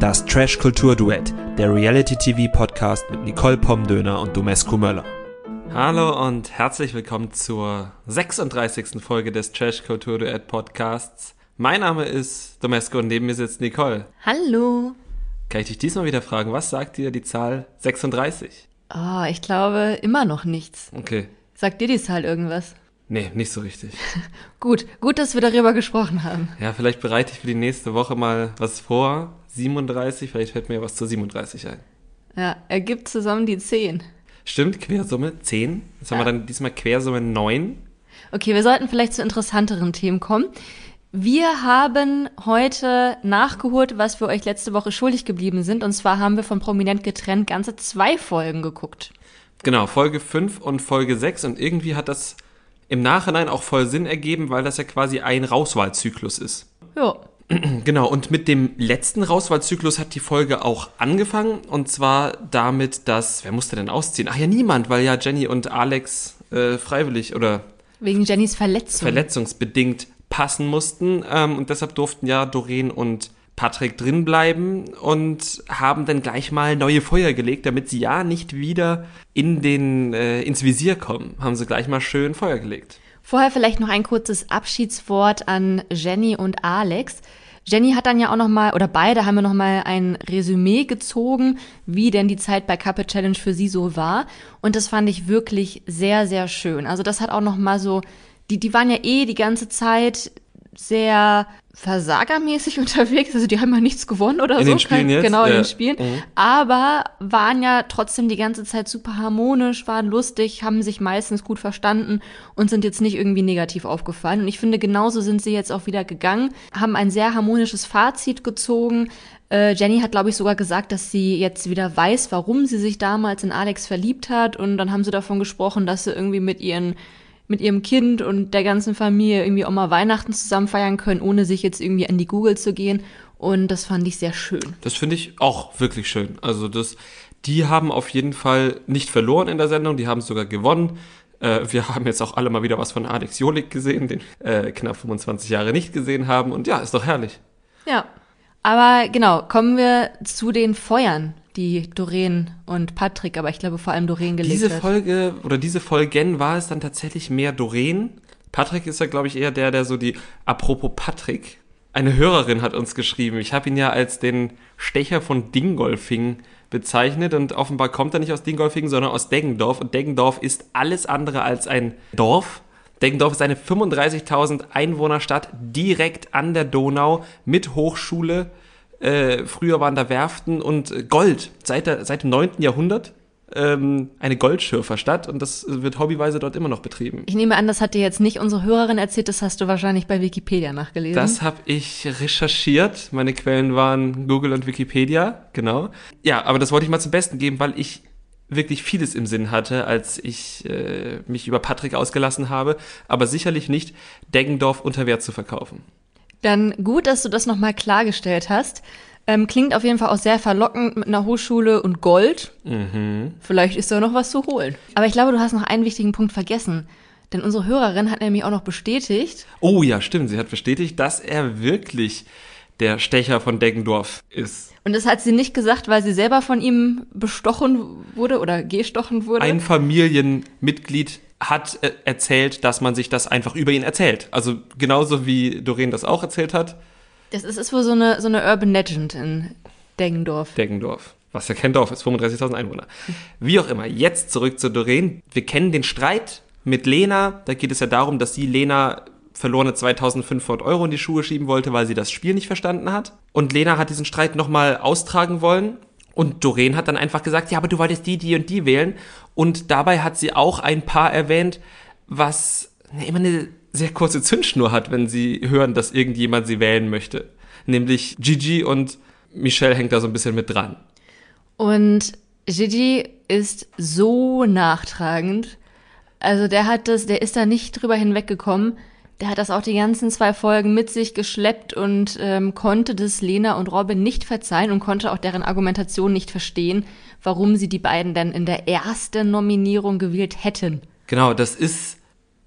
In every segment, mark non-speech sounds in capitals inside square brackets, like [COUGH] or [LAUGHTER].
Das Trash Kultur Duett, der Reality TV Podcast mit Nicole Pomdöner und Domescu Möller. Hallo und herzlich willkommen zur 36. Folge des Trash Kultur Duett Podcasts. Mein Name ist Domescu und neben mir sitzt Nicole. Hallo. Kann ich dich diesmal wieder fragen, was sagt dir die Zahl 36? Oh, ich glaube immer noch nichts. Okay. Sagt dir die Zahl irgendwas? Nee, nicht so richtig. [LAUGHS] gut, gut, dass wir darüber gesprochen haben. Ja, vielleicht bereite ich für die nächste Woche mal was vor. 37, vielleicht fällt mir was zu 37 ein. Ja, ergibt zusammen die 10. Stimmt, Quersumme 10. Jetzt ja. haben wir dann diesmal Quersumme 9. Okay, wir sollten vielleicht zu interessanteren Themen kommen. Wir haben heute nachgeholt, was wir euch letzte Woche schuldig geblieben sind. Und zwar haben wir von Prominent getrennt ganze zwei Folgen geguckt. Genau, Folge 5 und Folge 6. Und irgendwie hat das im Nachhinein auch voll Sinn ergeben, weil das ja quasi ein Rauswahlzyklus ist. Ja. [CLEARS THROAT] Genau, und mit dem letzten Rauswahlzyklus hat die Folge auch angefangen. Und zwar damit, dass, wer musste denn ausziehen? Ach ja, niemand, weil ja Jenny und Alex äh, freiwillig oder wegen Jennys Verletzung. Verletzungsbedingt passen mussten. Ähm, und deshalb durften ja Doreen und Patrick drinbleiben und haben dann gleich mal neue Feuer gelegt, damit sie ja nicht wieder in den, äh, ins Visier kommen. Haben sie gleich mal schön Feuer gelegt. Vorher vielleicht noch ein kurzes Abschiedswort an Jenny und Alex. Jenny hat dann ja auch noch mal oder beide haben ja noch mal ein Resümee gezogen, wie denn die Zeit bei Cup Challenge für sie so war und das fand ich wirklich sehr sehr schön. Also das hat auch noch mal so die die waren ja eh die ganze Zeit sehr versagermäßig [LAUGHS] unterwegs. Also die haben ja nichts gewonnen oder in so. Den Spielen jetzt? Genau, in ja. den Spielen. Mhm. Aber waren ja trotzdem die ganze Zeit super harmonisch, waren lustig, haben sich meistens gut verstanden und sind jetzt nicht irgendwie negativ aufgefallen. Und ich finde, genauso sind sie jetzt auch wieder gegangen, haben ein sehr harmonisches Fazit gezogen. Äh, Jenny hat, glaube ich, sogar gesagt, dass sie jetzt wieder weiß, warum sie sich damals in Alex verliebt hat. Und dann haben sie davon gesprochen, dass sie irgendwie mit ihren mit ihrem Kind und der ganzen Familie irgendwie auch mal Weihnachten zusammen feiern können, ohne sich jetzt irgendwie an die Google zu gehen. Und das fand ich sehr schön. Das finde ich auch wirklich schön. Also das, die haben auf jeden Fall nicht verloren in der Sendung, die haben sogar gewonnen. Äh, wir haben jetzt auch alle mal wieder was von Alex Jolik gesehen, den äh, knapp 25 Jahre nicht gesehen haben. Und ja, ist doch herrlich. Ja. Aber genau, kommen wir zu den Feuern die Doreen und Patrick, aber ich glaube vor allem Doreen gelegt diese hat. Folge oder diese Folgen war es dann tatsächlich mehr Doreen. Patrick ist ja, glaube ich, eher der, der so die, apropos Patrick, eine Hörerin hat uns geschrieben. Ich habe ihn ja als den Stecher von Dingolfing bezeichnet und offenbar kommt er nicht aus Dingolfing, sondern aus Deggendorf und Deggendorf ist alles andere als ein Dorf. Deggendorf ist eine 35.000 Einwohnerstadt direkt an der Donau mit Hochschule, äh, früher waren da Werften und Gold. Seit, der, seit dem 9. Jahrhundert ähm, eine Goldschürferstadt und das wird hobbyweise dort immer noch betrieben. Ich nehme an, das hat dir jetzt nicht unsere Hörerin erzählt, das hast du wahrscheinlich bei Wikipedia nachgelesen. Das habe ich recherchiert. Meine Quellen waren Google und Wikipedia, genau. Ja, aber das wollte ich mal zum Besten geben, weil ich wirklich vieles im Sinn hatte, als ich äh, mich über Patrick ausgelassen habe, aber sicherlich nicht Deggendorf unter Wert zu verkaufen. Dann gut, dass du das nochmal klargestellt hast. Ähm, klingt auf jeden Fall auch sehr verlockend mit einer Hochschule und Gold. Mhm. Vielleicht ist da noch was zu holen. Aber ich glaube, du hast noch einen wichtigen Punkt vergessen. Denn unsere Hörerin hat nämlich auch noch bestätigt. Oh ja, stimmt. Sie hat bestätigt, dass er wirklich der Stecher von Deggendorf ist. Und das hat sie nicht gesagt, weil sie selber von ihm bestochen wurde oder gestochen wurde? Ein Familienmitglied hat äh, erzählt, dass man sich das einfach über ihn erzählt. Also genauso wie Doreen das auch erzählt hat. Das ist, ist wohl so eine, so eine Urban Legend in Deggendorf. Deggendorf. Was ja kein Dorf ist, 35.000 Einwohner. Wie auch immer, jetzt zurück zu Doreen. Wir kennen den Streit mit Lena. Da geht es ja darum, dass sie Lena verlorene 2500 Euro in die Schuhe schieben wollte, weil sie das Spiel nicht verstanden hat. Und Lena hat diesen Streit nochmal austragen wollen und Doreen hat dann einfach gesagt, ja, aber du wolltest die, die und die wählen. Und dabei hat sie auch ein Paar erwähnt, was immer eine sehr kurze Zündschnur hat, wenn sie hören, dass irgendjemand sie wählen möchte. Nämlich Gigi und Michelle hängt da so ein bisschen mit dran. Und Gigi ist so nachtragend. Also der hat das, der ist da nicht drüber hinweggekommen der hat das auch die ganzen zwei Folgen mit sich geschleppt und ähm, konnte das Lena und Robin nicht verzeihen und konnte auch deren Argumentation nicht verstehen, warum sie die beiden denn in der ersten Nominierung gewählt hätten. Genau, das ist,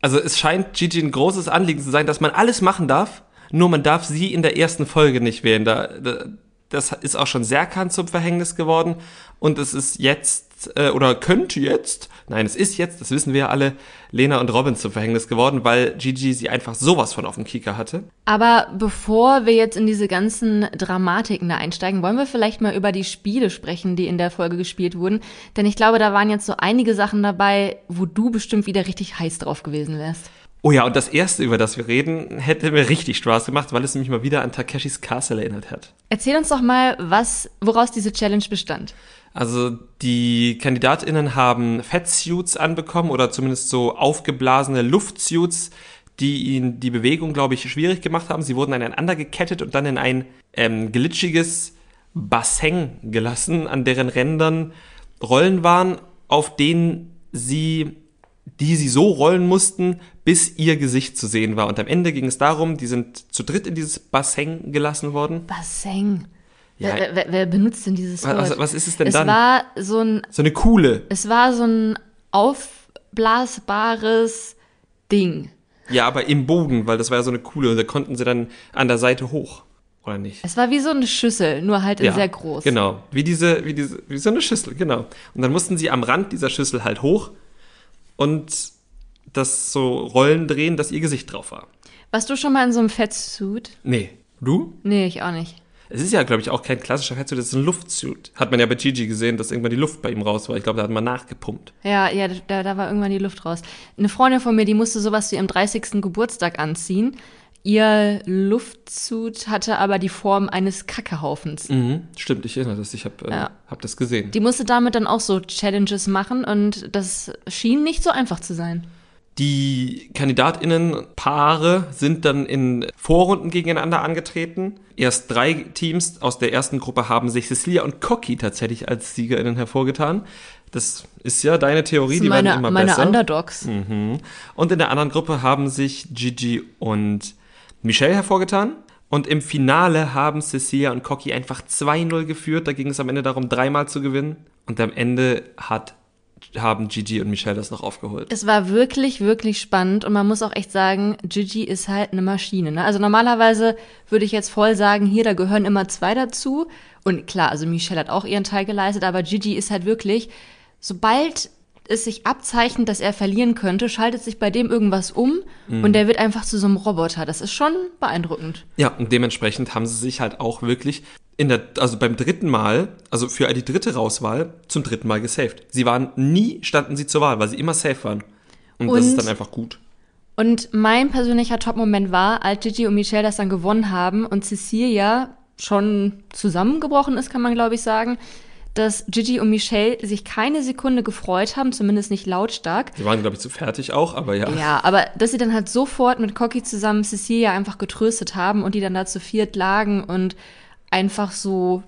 also es scheint Gigi ein großes Anliegen zu sein, dass man alles machen darf, nur man darf sie in der ersten Folge nicht wählen. Da, da das ist auch schon Serkan zum Verhängnis geworden und es ist jetzt äh, oder könnte jetzt, nein, es ist jetzt, das wissen wir ja alle, Lena und Robin zum Verhängnis geworden, weil Gigi sie einfach sowas von auf dem Kieker hatte. Aber bevor wir jetzt in diese ganzen Dramatiken da einsteigen, wollen wir vielleicht mal über die Spiele sprechen, die in der Folge gespielt wurden. Denn ich glaube, da waren jetzt so einige Sachen dabei, wo du bestimmt wieder richtig heiß drauf gewesen wärst. Oh ja, und das erste, über das wir reden, hätte mir richtig Spaß gemacht, weil es nämlich mal wieder an Takeshis Castle erinnert hat. Erzähl uns doch mal, was, woraus diese Challenge bestand. Also die KandidatInnen haben Fettsuits anbekommen oder zumindest so aufgeblasene Luftsuits, die ihnen die Bewegung, glaube ich, schwierig gemacht haben. Sie wurden aneinander gekettet und dann in ein ähm, glitschiges Bassin gelassen, an deren Rändern Rollen waren, auf denen sie die sie so rollen mussten, bis ihr Gesicht zu sehen war. Und am Ende ging es darum, die sind zu dritt in dieses Bassin gelassen worden. Bassin. Ja. Wer, wer, wer benutzt denn dieses Wort? Was, was ist es denn es dann? war so ein, so eine coole. es war so ein aufblasbares Ding. Ja, aber im Boden, weil das war ja so eine coole. Und da konnten sie dann an der Seite hoch. Oder nicht? Es war wie so eine Schüssel, nur halt Ja, sehr groß. Genau. Wie diese, wie diese, wie so eine Schüssel, genau. Und dann mussten sie am Rand dieser Schüssel halt hoch und das so Rollen drehen, dass ihr Gesicht drauf war. Warst du schon mal in so einem Fettsuit? Nee. Du? Nee, ich auch nicht. Es ist ja, glaube ich, auch kein klassischer Fettsuit, das ist ein Luftsuit. Hat man ja bei Gigi gesehen, dass irgendwann die Luft bei ihm raus war. Ich glaube, da hat man nachgepumpt. Ja, ja, da, da war irgendwann die Luft raus. Eine Freundin von mir, die musste sowas zu ihrem 30. Geburtstag anziehen. Ihr Luftsuit hatte aber die Form eines Kackehaufens. Mhm. Stimmt, ich erinnere das. Ich habe äh, Ja. hab das gesehen. Die musste damit dann auch so Challenges machen und das schien nicht so einfach zu sein. Die KandidatInnen-Paare sind dann in Vorrunden gegeneinander angetreten. Erst drei Teams aus der ersten Gruppe haben sich Cecilia und Cocky tatsächlich als SiegerInnen hervorgetan. Das ist ja deine Theorie, die sind werden meine, immer meine besser. Underdogs. Mhm. Und in der anderen Gruppe haben sich Gigi und Michelle hervorgetan. Und im Finale haben Cecilia und Cocky einfach 2-0 geführt. Da ging es am Ende darum, dreimal zu gewinnen. Und am Ende hat, haben Gigi und Michelle das noch aufgeholt. Es war wirklich, wirklich spannend und man muss auch echt sagen, Gigi ist halt eine Maschine. Ne? Also normalerweise würde ich jetzt voll sagen, hier, da gehören immer zwei dazu. Und klar, also Michelle hat auch ihren Teil geleistet, aber Gigi ist halt wirklich, sobald es sich abzeichnet, dass er verlieren könnte, schaltet sich bei dem irgendwas um und der wird einfach zu so einem Roboter. Das ist schon beeindruckend. Ja, und dementsprechend haben sie sich halt auch wirklich in der, also beim dritten Mal, also für die dritte Rauswahl, zum dritten Mal gesaved. Sie waren nie, standen sie zur Wahl, weil sie immer safe waren. Und, das Und- ist dann einfach gut. Und mein persönlicher Top-Moment war, als Gigi und Michelle das dann gewonnen haben und Cecilia schon zusammengebrochen ist, kann man glaube ich sagen, dass Gigi und Michelle sich keine Sekunde gefreut haben, zumindest nicht lautstark. Sie waren, glaube ich, zu fertig auch, aber ja. Ja, aber dass sie dann halt sofort mit Cocky zusammen Cecilia einfach getröstet haben und die dann da zu viert lagen und einfach so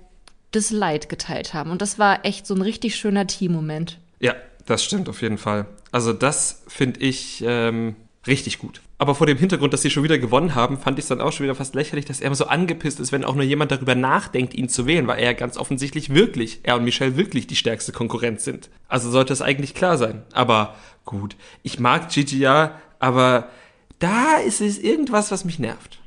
das Leid geteilt haben. Und das war echt so ein richtig schöner Teammoment. Ja, das stimmt auf jeden Fall. Also das finde ich ähm, richtig gut. Aber vor dem Hintergrund, dass sie schon wieder gewonnen haben, fand ich es dann auch schon wieder fast lächerlich, dass er immer so angepisst ist, wenn auch nur jemand darüber nachdenkt, ihn zu wählen, weil er ganz offensichtlich wirklich, er und Michelle wirklich die stärkste Konkurrenz sind. Also sollte es eigentlich klar sein. Aber gut, ich mag Gigi ja, aber da ist es irgendwas, was mich nervt.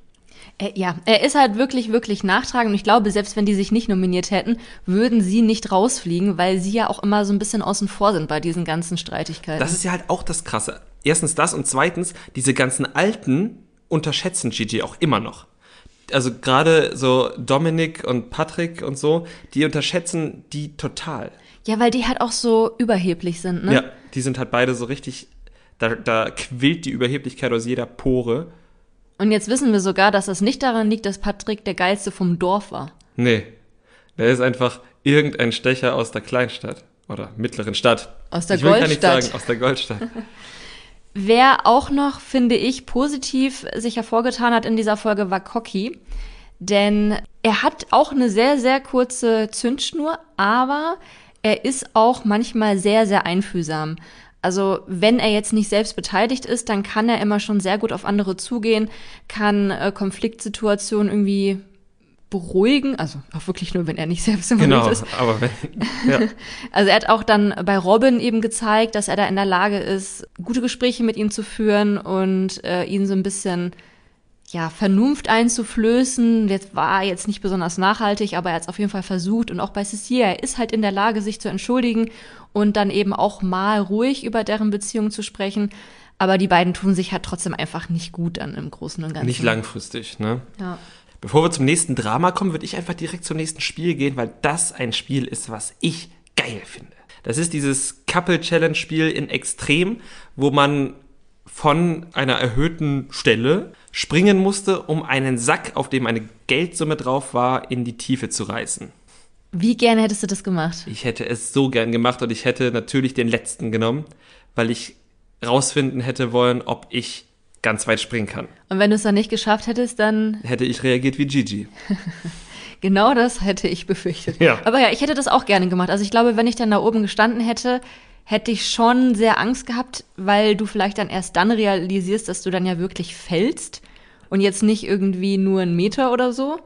Er, ja, er ist halt wirklich, wirklich nachtragend. Und ich glaube, selbst wenn die sich nicht nominiert hätten, würden sie nicht rausfliegen, weil sie ja auch immer so ein bisschen außen vor sind bei diesen ganzen Streitigkeiten. Das ist ja halt auch das Krasse. Erstens das und zweitens, diese ganzen Alten unterschätzen Gigi auch immer noch. Also gerade so Dominik und Patrick und so, die unterschätzen die total. ja, weil die halt auch so überheblich sind, ne? Ja, die sind halt beide so richtig, da, da quillt die Überheblichkeit aus jeder Pore. Und jetzt wissen wir sogar, dass das nicht daran liegt, dass Patrick der Geilste vom Dorf war. Nee, der ist einfach irgendein Stecher aus der Kleinstadt oder mittleren Stadt. Aus der ich will gar nicht Goldstadt. sagen, aus der Goldstadt. [LAUGHS] Wer auch noch, finde ich, positiv sich hervorgetan hat in dieser Folge, war Cocky. Denn er hat auch eine sehr, sehr kurze Zündschnur, aber er ist auch manchmal sehr, sehr einfühlsam. Also wenn er jetzt nicht selbst beteiligt ist, dann kann er immer schon sehr gut auf andere zugehen, kann äh, Konfliktsituationen irgendwie beruhigen, also auch wirklich nur, wenn er nicht selbst involviert genau, ist. aber wenn, ja. [LAUGHS] Also er hat auch dann bei Robin eben gezeigt, dass er da in der Lage ist, gute Gespräche mit ihm zu führen und äh, ihn so ein bisschen, ja, Vernunft einzuflößen. Jetzt war er jetzt nicht besonders nachhaltig, aber er hat es auf jeden Fall versucht. Und auch bei Cecilia, er ist halt in der Lage, sich zu entschuldigen und dann eben auch mal ruhig über deren Beziehung zu sprechen. Aber die beiden tun sich halt trotzdem einfach nicht gut dann im Großen und Ganzen. Nicht langfristig, ne? Ja. Bevor wir zum nächsten Drama kommen, würde ich einfach direkt zum nächsten Spiel gehen, weil das ein Spiel ist, was ich geil finde. Das ist dieses Couple Challenge Spiel in Extrem, wo man von einer erhöhten Stelle springen musste, um einen Sack, auf dem eine Geldsumme drauf war, in die Tiefe zu reißen. Wie gerne hättest du das gemacht? Ich hätte es so gern gemacht und ich hätte natürlich den letzten genommen, weil ich rausfinden hätte wollen, ob ich ganz weit springen kann. Und wenn du es dann nicht geschafft hättest, dann Hätte ich reagiert wie Gigi. [LAUGHS] genau das hätte ich befürchtet. Ja. Aber ja, ich hätte das auch gerne gemacht. Also ich glaube, wenn ich dann da oben gestanden hätte, hätte ich schon sehr Angst gehabt, weil du vielleicht dann erst dann realisierst, dass du dann ja wirklich fällst und jetzt nicht irgendwie nur einen Meter oder so.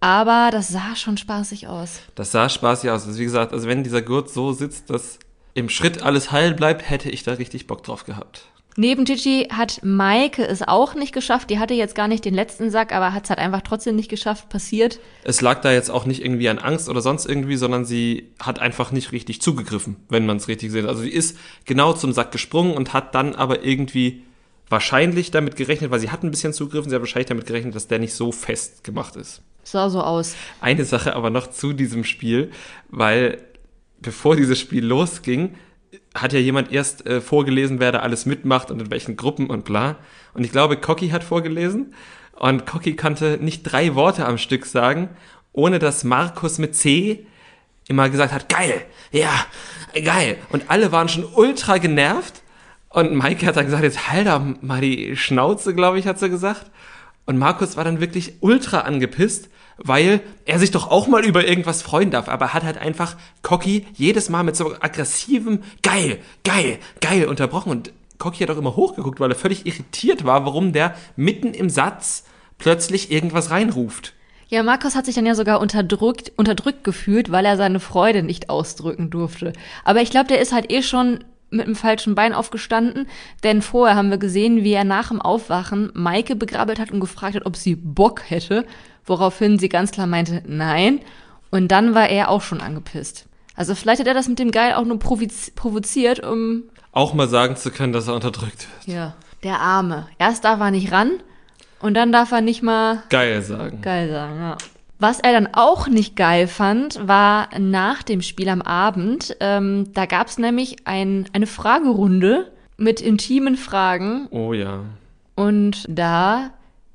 Aber das sah schon spaßig aus. Das sah spaßig aus. Also wie gesagt, also wenn dieser Gurt so sitzt, dass im Schritt alles heil bleibt, hätte ich da richtig Bock drauf gehabt. Neben Gigi hat Maike es auch nicht geschafft. Die hatte jetzt gar nicht den letzten Sack, aber hat es halt einfach trotzdem nicht geschafft. Passiert. Es lag da jetzt auch nicht irgendwie an Angst oder sonst irgendwie, sondern sie hat einfach nicht richtig zugegriffen, wenn man es richtig sieht. Also sie ist genau zum Sack gesprungen und hat dann aber irgendwie wahrscheinlich damit gerechnet, weil sie hat ein bisschen zugegriffen, sie hat wahrscheinlich damit gerechnet, dass der nicht so fest gemacht ist. Sah so aus. Eine Sache aber noch zu diesem Spiel, weil bevor dieses Spiel losging, hat ja jemand erst äh, vorgelesen, wer da alles mitmacht und in welchen Gruppen und bla. Und ich glaube, Cocky hat vorgelesen und Cocky konnte nicht drei Worte am Stück sagen, ohne dass Markus mit C immer gesagt hat, geil, ja, geil. Und alle waren schon ultra genervt. Und Maike hat dann gesagt, jetzt halt doch mal die Schnauze, glaube ich, hat sie gesagt. Und Markus war dann wirklich ultra angepisst, weil er sich doch auch mal über irgendwas freuen darf. Aber er hat halt einfach Cocky jedes Mal mit so aggressivem geil, geil, geil unterbrochen. Und Cocky hat auch immer hochgeguckt, weil er völlig irritiert war, warum der mitten im Satz plötzlich irgendwas reinruft. Ja, Markus hat sich dann ja sogar unterdrückt, unterdrückt gefühlt, weil er seine Freude nicht ausdrücken durfte. Aber ich glaube, der ist halt eh schon mit dem falschen Bein aufgestanden, denn vorher haben wir gesehen, wie er nach dem Aufwachen Maike begrabbelt hat und gefragt hat, ob sie Bock hätte, woraufhin sie ganz klar meinte, nein. Und dann war er auch schon angepisst. Also vielleicht hat er das mit dem Geil auch nur provoz provoziert, um Auch mal sagen zu können, dass er unterdrückt wird. ja, der Arme. Erst darf er nicht ran und dann darf er nicht mal Geil sagen. geil sagen, ja. Was er dann auch nicht geil fand, war nach dem Spiel am Abend. Ähm, da gab es nämlich ein, eine Fragerunde mit intimen Fragen Oh ja. und da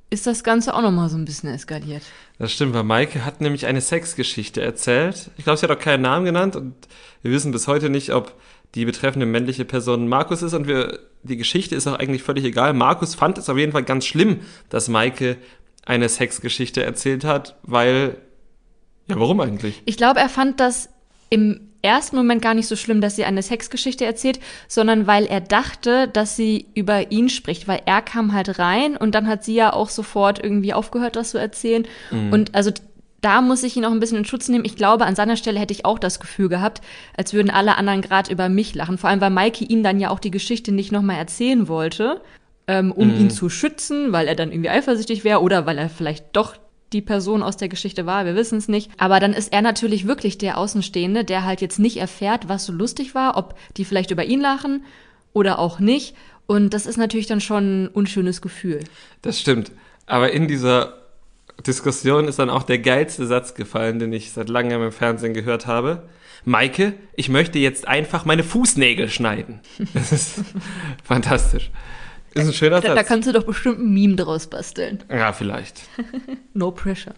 ist das Ganze auch nochmal so ein bisschen eskaliert. Das stimmt, weil Maike hat nämlich eine Sexgeschichte erzählt. Ich glaube, sie hat auch keinen Namen genannt und wir wissen bis heute nicht, ob die betreffende männliche Person Markus ist und wir, die Geschichte ist auch eigentlich völlig egal. Markus fand es auf jeden Fall ganz schlimm, dass Maike eine Sexgeschichte erzählt hat, weil, ja, warum eigentlich? Ich glaube, er fand das im ersten Moment gar nicht so schlimm, dass sie eine Sexgeschichte erzählt, sondern weil er dachte, dass sie über ihn spricht, weil er kam halt rein und dann hat sie ja auch sofort irgendwie aufgehört, das zu erzählen. Und also da muss ich ihn auch ein bisschen in Schutz nehmen. Ich glaube, an seiner Stelle hätte ich auch das Gefühl gehabt, als würden alle anderen gerade über mich lachen. Vor allem, weil Maike ihm dann ja auch die Geschichte nicht nochmal erzählen wollte, ähm, um ihn zu schützen, weil er dann irgendwie eifersüchtig wäre oder weil er vielleicht doch die Person aus der Geschichte war, wir wissen es nicht. Aber dann ist er natürlich wirklich der Außenstehende, der halt jetzt nicht erfährt, was so lustig war, ob die vielleicht über ihn lachen oder auch nicht. Und das ist natürlich dann schon ein unschönes Gefühl. Das stimmt. Aber in dieser Diskussion ist dann auch der geilste Satz gefallen, den ich seit langem im Fernsehen gehört habe. Maike, ich möchte jetzt einfach meine Fußnägel schneiden. Das ist [LAUGHS] fantastisch. Ist ein schöner Da, da Satz. kannst du doch bestimmt ein Meme draus basteln. Ja, vielleicht. [LAUGHS] No pressure.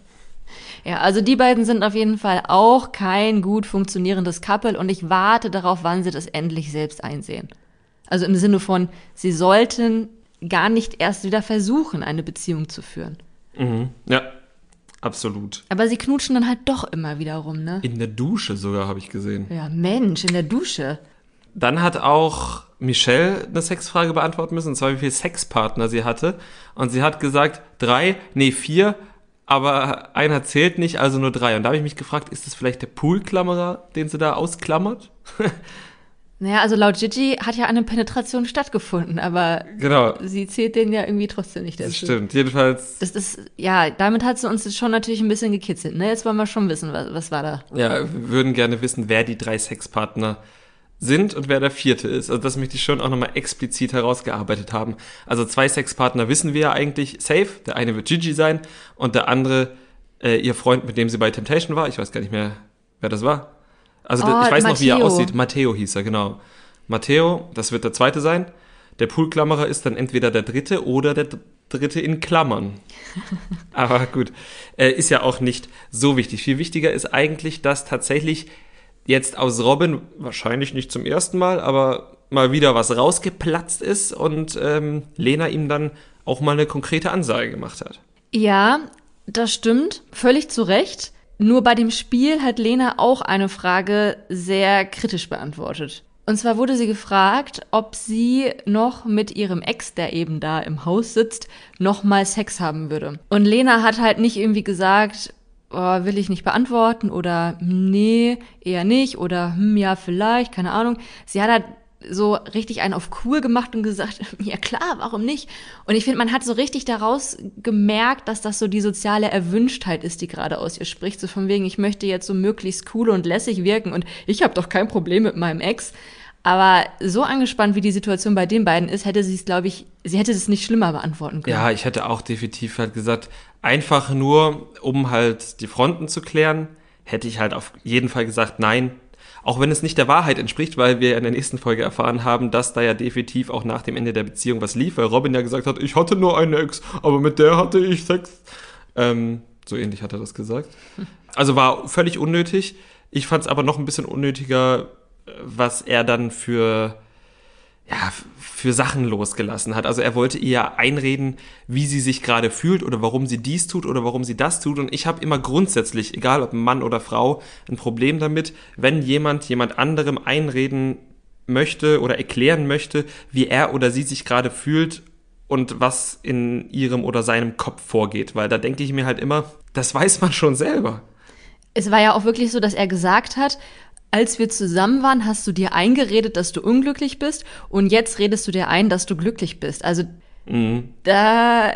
Ja, also die beiden sind auf jeden Fall auch kein gut funktionierendes Couple und ich warte darauf, wann sie das endlich selbst einsehen. Also im Sinne von, sie sollten gar nicht erst wieder versuchen, eine Beziehung zu führen. Mhm. Ja, absolut. Aber sie knutschen dann halt doch immer wieder rum, ne? In der Dusche sogar habe ich gesehen. Ja, Mensch, in der Dusche. Dann hat auch Michelle eine Sexfrage beantworten müssen, und zwar wie viele Sexpartner sie hatte. Und sie hat gesagt, drei, nee, vier, aber einer zählt nicht, also nur drei. Und da habe ich mich gefragt, ist das vielleicht der Poolklammerer, den sie da ausklammert? [LAUGHS] Naja, also laut Gigi hat ja eine Penetration stattgefunden, aber Genau. sie zählt den ja irgendwie trotzdem nicht Das dazu. stimmt. Jedenfalls, Das ist, ja, damit hat sie uns jetzt schon natürlich ein bisschen gekitzelt, ne? Jetzt wollen wir schon wissen, was, was war da. ja, wir würden gerne wissen, wer die drei Sexpartner sind und wer der vierte ist. Also das möchte ich schon auch nochmal explizit herausgearbeitet haben. Also zwei Sexpartner wissen wir ja eigentlich safe. Der eine wird Gigi sein und der andere äh, ihr Freund, mit dem sie bei Temptation war. Ich weiß gar nicht mehr, wer das war. Also Oh, ich weiß noch, wie er Matteo. aussieht. Matteo hieß er, genau. Matteo, das wird der zweite sein. Der Poolklammerer ist dann entweder der dritte oder der dritte in Klammern. [LAUGHS] Aber gut, äh, ist ja auch nicht so wichtig. Viel wichtiger ist eigentlich, dass tatsächlich jetzt aus Robin, wahrscheinlich nicht zum ersten Mal, aber mal wieder was rausgeplatzt ist und ähm, Lena ihm dann auch mal eine konkrete Ansage gemacht hat. Ja, das stimmt, völlig zu Recht. Nur bei dem Spiel hat Lena auch eine Frage sehr kritisch beantwortet. Und zwar wurde sie gefragt, ob sie noch mit ihrem Ex, der eben da im Haus sitzt, noch mal Sex haben würde. Und Lena hat halt nicht irgendwie gesagt, oh, will ich nicht beantworten oder nee, eher nicht oder hm, ja, vielleicht, keine Ahnung. Sie hat halt so richtig einen auf cool gemacht und gesagt, [LAUGHS] ja klar, warum nicht? Und ich finde, man hat so richtig daraus gemerkt, dass das so die soziale Erwünschtheit ist, die gerade aus ihr spricht. So von wegen, ich möchte jetzt so möglichst cool und lässig wirken und ich habe doch kein Problem mit meinem Ex. Aber so angespannt, wie die Situation bei den beiden ist, hätte sie es, glaube ich, sie hätte es nicht schlimmer beantworten können. Ja, ich hätte auch definitiv halt gesagt, einfach nur, um halt die Fronten zu klären, hätte ich halt auf jeden Fall gesagt, nein. Auch wenn es nicht der Wahrheit entspricht, weil wir in der nächsten Folge erfahren haben, dass da ja definitiv auch nach dem Ende der Beziehung was lief, weil Robin ja gesagt hat, ich hatte nur eine Ex, aber mit der hatte ich Sex. Ähm, so ähnlich hat er das gesagt. [LAUGHS] Also war völlig unnötig. Ich fand es aber noch ein bisschen unnötiger, was er dann für ja, für Sachen losgelassen hat. Also er wollte ihr einreden, wie sie sich gerade fühlt oder warum sie dies tut oder warum sie das tut. Und ich habe immer grundsätzlich, egal ob Mann oder Frau, ein Problem damit, wenn jemand jemand anderem einreden möchte oder erklären möchte, wie er oder sie sich gerade fühlt und was in ihrem oder seinem Kopf vorgeht. Weil da denke ich mir halt immer, das weiß man schon selber. Es war ja auch wirklich so, dass er gesagt hat, als wir zusammen waren, hast du dir eingeredet, dass du unglücklich bist und jetzt redest du dir ein, dass du glücklich bist. Also da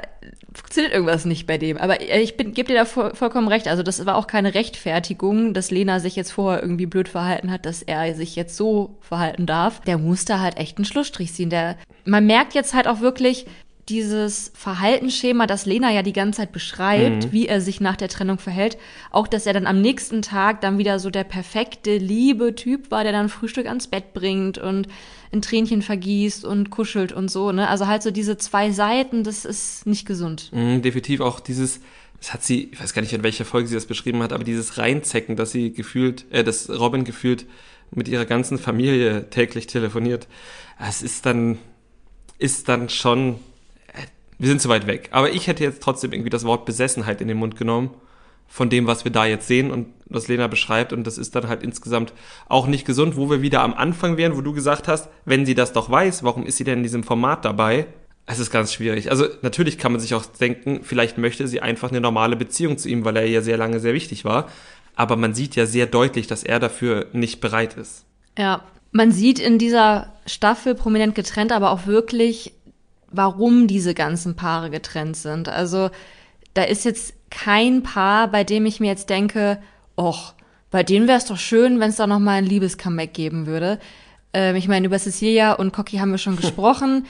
funktioniert irgendwas nicht bei dem. Aber ich bin, gebe dir da voll, vollkommen recht. Also das war auch keine Rechtfertigung, dass Lena sich jetzt vorher irgendwie blöd verhalten hat, dass er sich jetzt so verhalten darf. Der musste halt echt einen Schlussstrich ziehen. Der, man merkt jetzt halt auch wirklich, dieses Verhaltensschema, das Lena ja die ganze Zeit beschreibt, wie er sich nach der Trennung verhält, auch dass er dann am nächsten Tag dann wieder so der perfekte, liebe Typ war, der dann Frühstück ans Bett bringt und ein Tränchen vergießt und kuschelt und so, ne? Also halt so diese zwei Seiten, das ist nicht gesund. Mhm, definitiv auch dieses, das hat sie, ich weiß gar nicht, in welcher Folge sie das beschrieben hat, aber dieses Reinzecken, dass sie gefühlt, äh, dass Robin gefühlt mit ihrer ganzen Familie täglich telefoniert. Es ist dann, ist dann schon, wir sind zu weit weg. Aber ich hätte jetzt trotzdem irgendwie das Wort Besessenheit in den Mund genommen von dem, was wir da jetzt sehen und was Lena beschreibt. Und das ist dann halt insgesamt auch nicht gesund, wo wir wieder am Anfang wären, wo du gesagt hast, wenn sie das doch weiß, warum ist sie denn in diesem Format dabei? Es ist ganz schwierig. Also natürlich kann man sich auch denken, vielleicht möchte sie einfach eine normale Beziehung zu ihm, weil er ja sehr lange sehr wichtig war. Aber man sieht ja sehr deutlich, dass er dafür nicht bereit ist. Ja, man sieht in dieser Staffel prominent getrennt, aber auch wirklich, warum diese ganzen Paare getrennt sind. Also da ist jetzt kein Paar, bei dem ich mir jetzt denke, och, bei denen wäre es doch schön, wenn es da noch mal ein Liebes-Comeback geben würde. Ähm, ich meine, über Cecilia und Cocky haben wir schon [LAUGHS] gesprochen.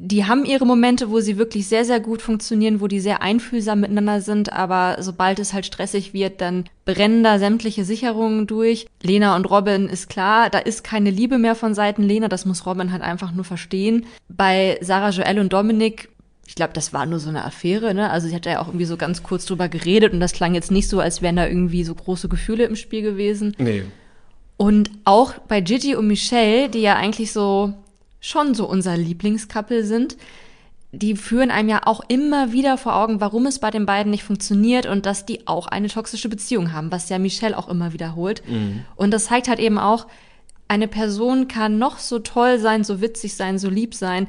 Die haben ihre Momente, wo sie wirklich sehr, sehr gut funktionieren, wo die sehr einfühlsam miteinander sind, aber sobald es halt stressig wird, dann brennen da sämtliche Sicherungen durch. Lena und Robin ist klar, da ist keine Liebe mehr von Seiten Lena, das muss Robin halt einfach nur verstehen. Bei Sarah Joel und Dominik ich glaube, das war nur so eine Affäre, ne? Also sie hat ja auch irgendwie so ganz kurz drüber geredet und das klang jetzt nicht so, als wären da irgendwie so große Gefühle im Spiel gewesen. Nee. Und auch bei Gigi und Michelle, die ja eigentlich so schon so unser Lieblingscouple sind, die führen einem ja auch immer wieder vor Augen, warum es bei den beiden nicht funktioniert und dass die auch eine toxische Beziehung haben, was ja Michelle auch immer wiederholt. Und das zeigt halt eben auch, eine Person kann noch so toll sein, so witzig sein, so lieb sein.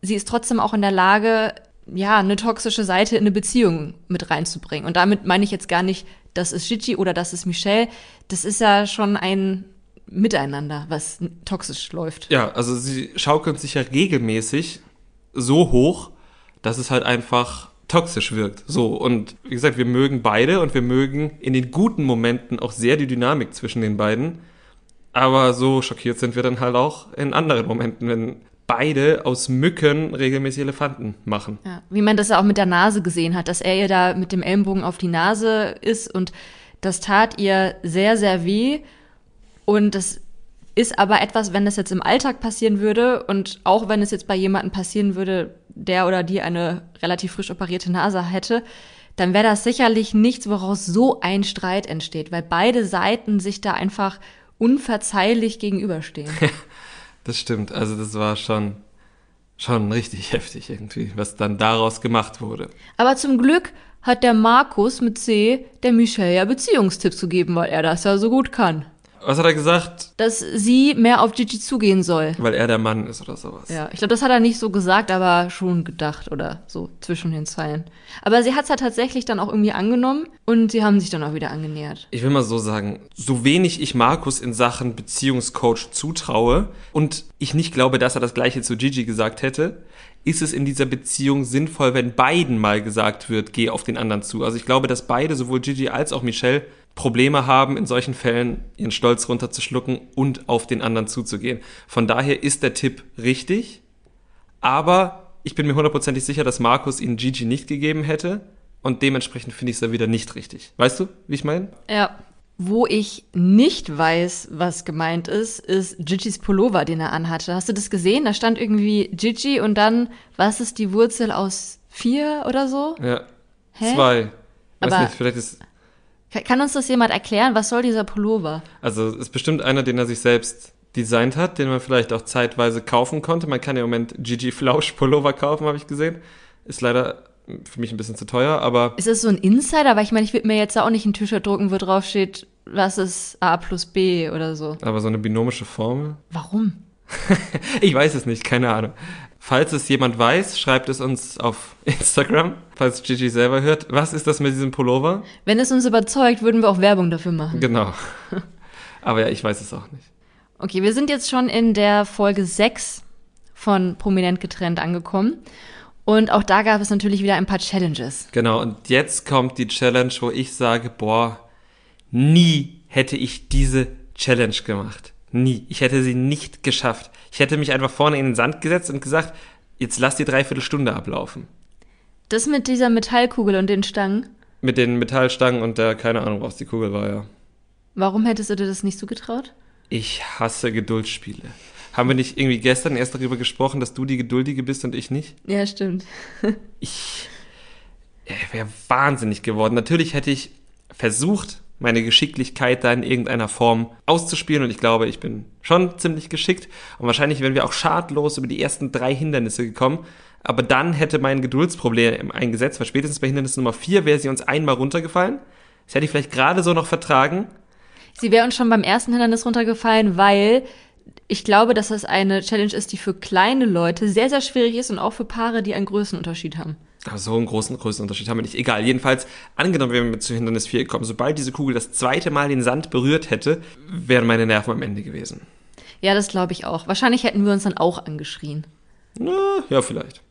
Sie ist trotzdem auch in der Lage, ja, eine toxische Seite in eine Beziehung mit reinzubringen. Und damit meine ich jetzt gar nicht, das ist Gigi oder das ist Michelle. Das ist ja schon ein Miteinander, was toxisch läuft. Ja, also sie schaukeln sich ja regelmäßig so hoch, dass es halt einfach toxisch wirkt. So, und wie gesagt, wir mögen beide und wir mögen in den guten Momenten auch sehr die Dynamik zwischen den beiden. Aber so schockiert sind wir dann halt auch in anderen Momenten, wenn beide aus Mücken regelmäßig Elefanten machen. Ja, wie man das ja auch mit der Nase gesehen hat, dass er ihr da mit dem Ellenbogen auf die Nase ist und das tat ihr sehr, sehr weh. Und das ist aber etwas, wenn das jetzt im Alltag passieren würde und auch wenn es jetzt bei jemandem passieren würde, der oder die eine relativ frisch operierte Nase hätte, dann wäre das sicherlich nichts, woraus so ein Streit entsteht, weil beide Seiten sich da einfach unverzeihlich gegenüberstehen. [LAUGHS] das stimmt. Also das war schon, schon richtig [LAUGHS] heftig irgendwie, was dann daraus gemacht wurde. Aber zum Glück hat der Markus mit C der Michelle ja Beziehungstipps gegeben, weil er das ja so gut kann. Was hat er gesagt? Dass sie mehr auf Gigi zugehen soll. Weil er der Mann ist oder sowas. Ja, ich glaube, das hat er nicht so gesagt, aber schon gedacht oder so zwischen den Zeilen. Aber sie hat es ja tatsächlich dann auch irgendwie angenommen und sie haben sich dann auch wieder angenähert. Ich will mal so sagen, so wenig ich Markus in Sachen Beziehungscoach zutraue und ich nicht glaube, dass er das gleiche zu Gigi gesagt hätte, ist es in dieser Beziehung sinnvoll, wenn beiden mal gesagt wird, geh auf den anderen zu. Also ich glaube, dass beide, sowohl Gigi als auch Michelle, Probleme haben, in solchen Fällen ihren Stolz runterzuschlucken und auf den anderen zuzugehen. Von daher ist der Tipp richtig, aber ich bin mir hundertprozentig sicher, dass Markus ihn Gigi nicht gegeben hätte und dementsprechend finde ich es da wieder nicht richtig. Weißt du, wie ich meine? Ja. Wo ich nicht weiß, was gemeint ist, ist Gigis Pullover, den er anhatte. Hast du das gesehen? Da stand irgendwie Gigi und dann, was ist die Wurzel aus vier oder so? Ja. Hä? Zwei. Weiß Aber nicht, vielleicht ist. Kann uns das jemand erklären? Was soll dieser Pullover? Also ist bestimmt einer, den er sich selbst designt hat, den man vielleicht auch zeitweise kaufen konnte. Man kann ja im Moment Gigi Flausch Pullover kaufen, habe ich gesehen. Ist leider für mich ein bisschen zu teuer, aber. Ist das so ein Insider? Weil ich meine, ich würde mir jetzt auch nicht ein T-Shirt drucken, wo drauf steht, was ist A plus B oder so. Aber so eine binomische Formel? Warum? [LAUGHS] ich weiß es nicht, keine Ahnung. Falls es jemand weiß, schreibt es uns auf [LAUGHS] Instagram, falls Gigi selber hört. Was ist das mit diesem Pullover? Wenn es uns überzeugt, würden wir auch Werbung dafür machen. Genau. Aber ja, ich weiß es auch nicht. Okay, wir sind jetzt schon in der Folge 6 von Prominent getrennt angekommen. Und auch da gab es natürlich wieder ein paar Challenges. Genau, und jetzt kommt die Challenge, wo ich sage, boah, nie hätte ich diese Challenge gemacht. Nie. Ich hätte sie nicht geschafft. Ich hätte mich einfach vorne in den Sand gesetzt und gesagt, jetzt lass die Dreiviertelstunde ablaufen. Das mit dieser Metallkugel und den Stangen? Mit den Metallstangen und der, keine Ahnung, was die Kugel war, ja. Warum hättest du dir das nicht zugetraut? Ich hasse Geduldsspiele. Haben wir nicht irgendwie gestern erst darüber gesprochen, dass du die Geduldige bist und ich nicht? Ja, stimmt. ich wäre wahnsinnig geworden. Natürlich hätte ich versucht, meine Geschicklichkeit da in irgendeiner Form auszuspielen und ich glaube, ich bin schon ziemlich geschickt und wahrscheinlich wären wir auch schadlos über die ersten drei Hindernisse gekommen, aber dann hätte mein Geduldsproblem eingesetzt, weil spätestens bei Hindernis Nummer vier wäre sie uns einmal runtergefallen. Das hätte ich vielleicht gerade so noch vertragen. Sie wäre uns schon beim ersten Hindernis runtergefallen, weil ich glaube, dass das eine Challenge ist, die für kleine Leute sehr, sehr schwierig ist und auch für Paare, die einen Größenunterschied haben. So einen großen Größenunterschied haben wir nicht. Egal, jedenfalls, angenommen, wir wären zu Hindernis 4 gekommen, sobald diese Kugel das zweite Mal den Sand berührt hätte, wären meine Nerven am Ende gewesen. Ja, das glaube ich auch. Wahrscheinlich hätten wir uns dann auch angeschrien. Na, ja, vielleicht.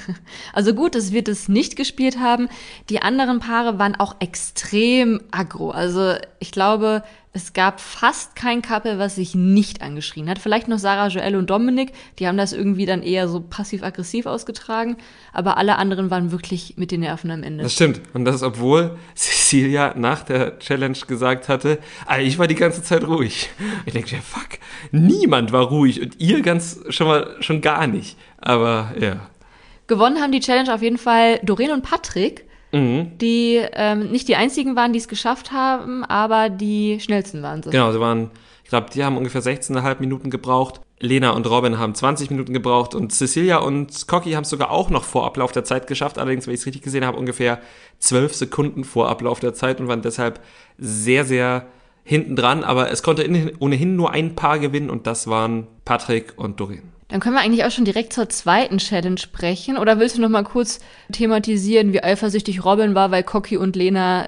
[LAUGHS] also gut, dass wir das nicht gespielt haben. Die anderen Paare waren auch extrem aggro. Also ich glaube, es gab fast kein Couple, was sich nicht angeschrien hat. Vielleicht noch Sarah, Joel und Dominik, die haben das irgendwie dann eher so passiv-aggressiv ausgetragen, aber alle anderen waren wirklich mit den Nerven am Ende. Das stimmt. Und das, obwohl [LAUGHS] Cecilia nach der Challenge gesagt hatte, ah, ich war die ganze Zeit ruhig. Ich denke mir, fuck, niemand war ruhig und ihr ganz schon mal schon gar nicht. Aber ja. Gewonnen haben die Challenge auf jeden Fall Doreen und Patrick mhm. die ähm, nicht die einzigen waren, die es geschafft haben, aber die schnellsten waren sie. Genau, sie waren, ich glaube, die haben ungefähr 16,5 Minuten gebraucht. Lena und Robin haben 20 Minuten gebraucht und Cecilia und Cocky haben es sogar auch noch vor Ablauf der Zeit geschafft, allerdings, wenn ich es richtig gesehen habe, ungefähr 12 Sekunden vor Ablauf der Zeit und waren deshalb sehr, sehr hinten dran, aber es konnte ohnehin nur ein Paar gewinnen und das waren Patrick und Doreen. Dann können wir eigentlich auch schon direkt zur zweiten Challenge sprechen. Oder willst du noch mal kurz thematisieren, wie eifersüchtig Robin war, weil Cocky und Lena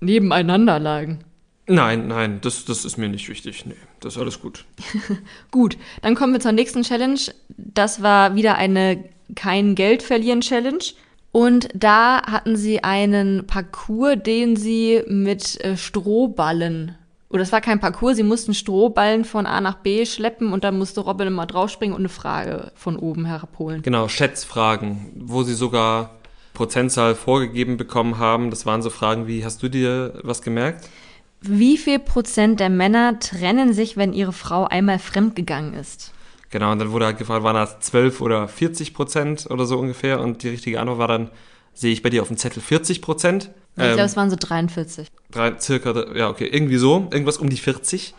nebeneinander lagen? Nein, nein, das, das ist mir nicht wichtig. Nee, das ist alles gut. [LAUGHS] Gut, dann kommen wir zur nächsten Challenge. Das war wieder eine kein Geld verlieren Challenge. Und da hatten sie einen Parcours, den sie mit äh, Strohballen, oder es war kein Parcours, sie mussten Strohballen von A nach B schleppen und dann musste Robin immer draufspringen und eine Frage von oben herabholen. Genau, Schätzfragen, wo sie sogar Prozentzahl vorgegeben bekommen haben. Das waren so Fragen wie, hast du dir was gemerkt? Wie viel Prozent der Männer trennen sich, wenn ihre Frau einmal fremdgegangen ist? Genau, und dann wurde halt gefragt, waren das 12 oder 40 Prozent oder so ungefähr? Und die richtige Antwort war dann, sehe ich bei dir auf dem Zettel 40 Prozent. Ich glaube, es waren so 43. Drei, circa, ja, okay, irgendwie so, irgendwas um die 40.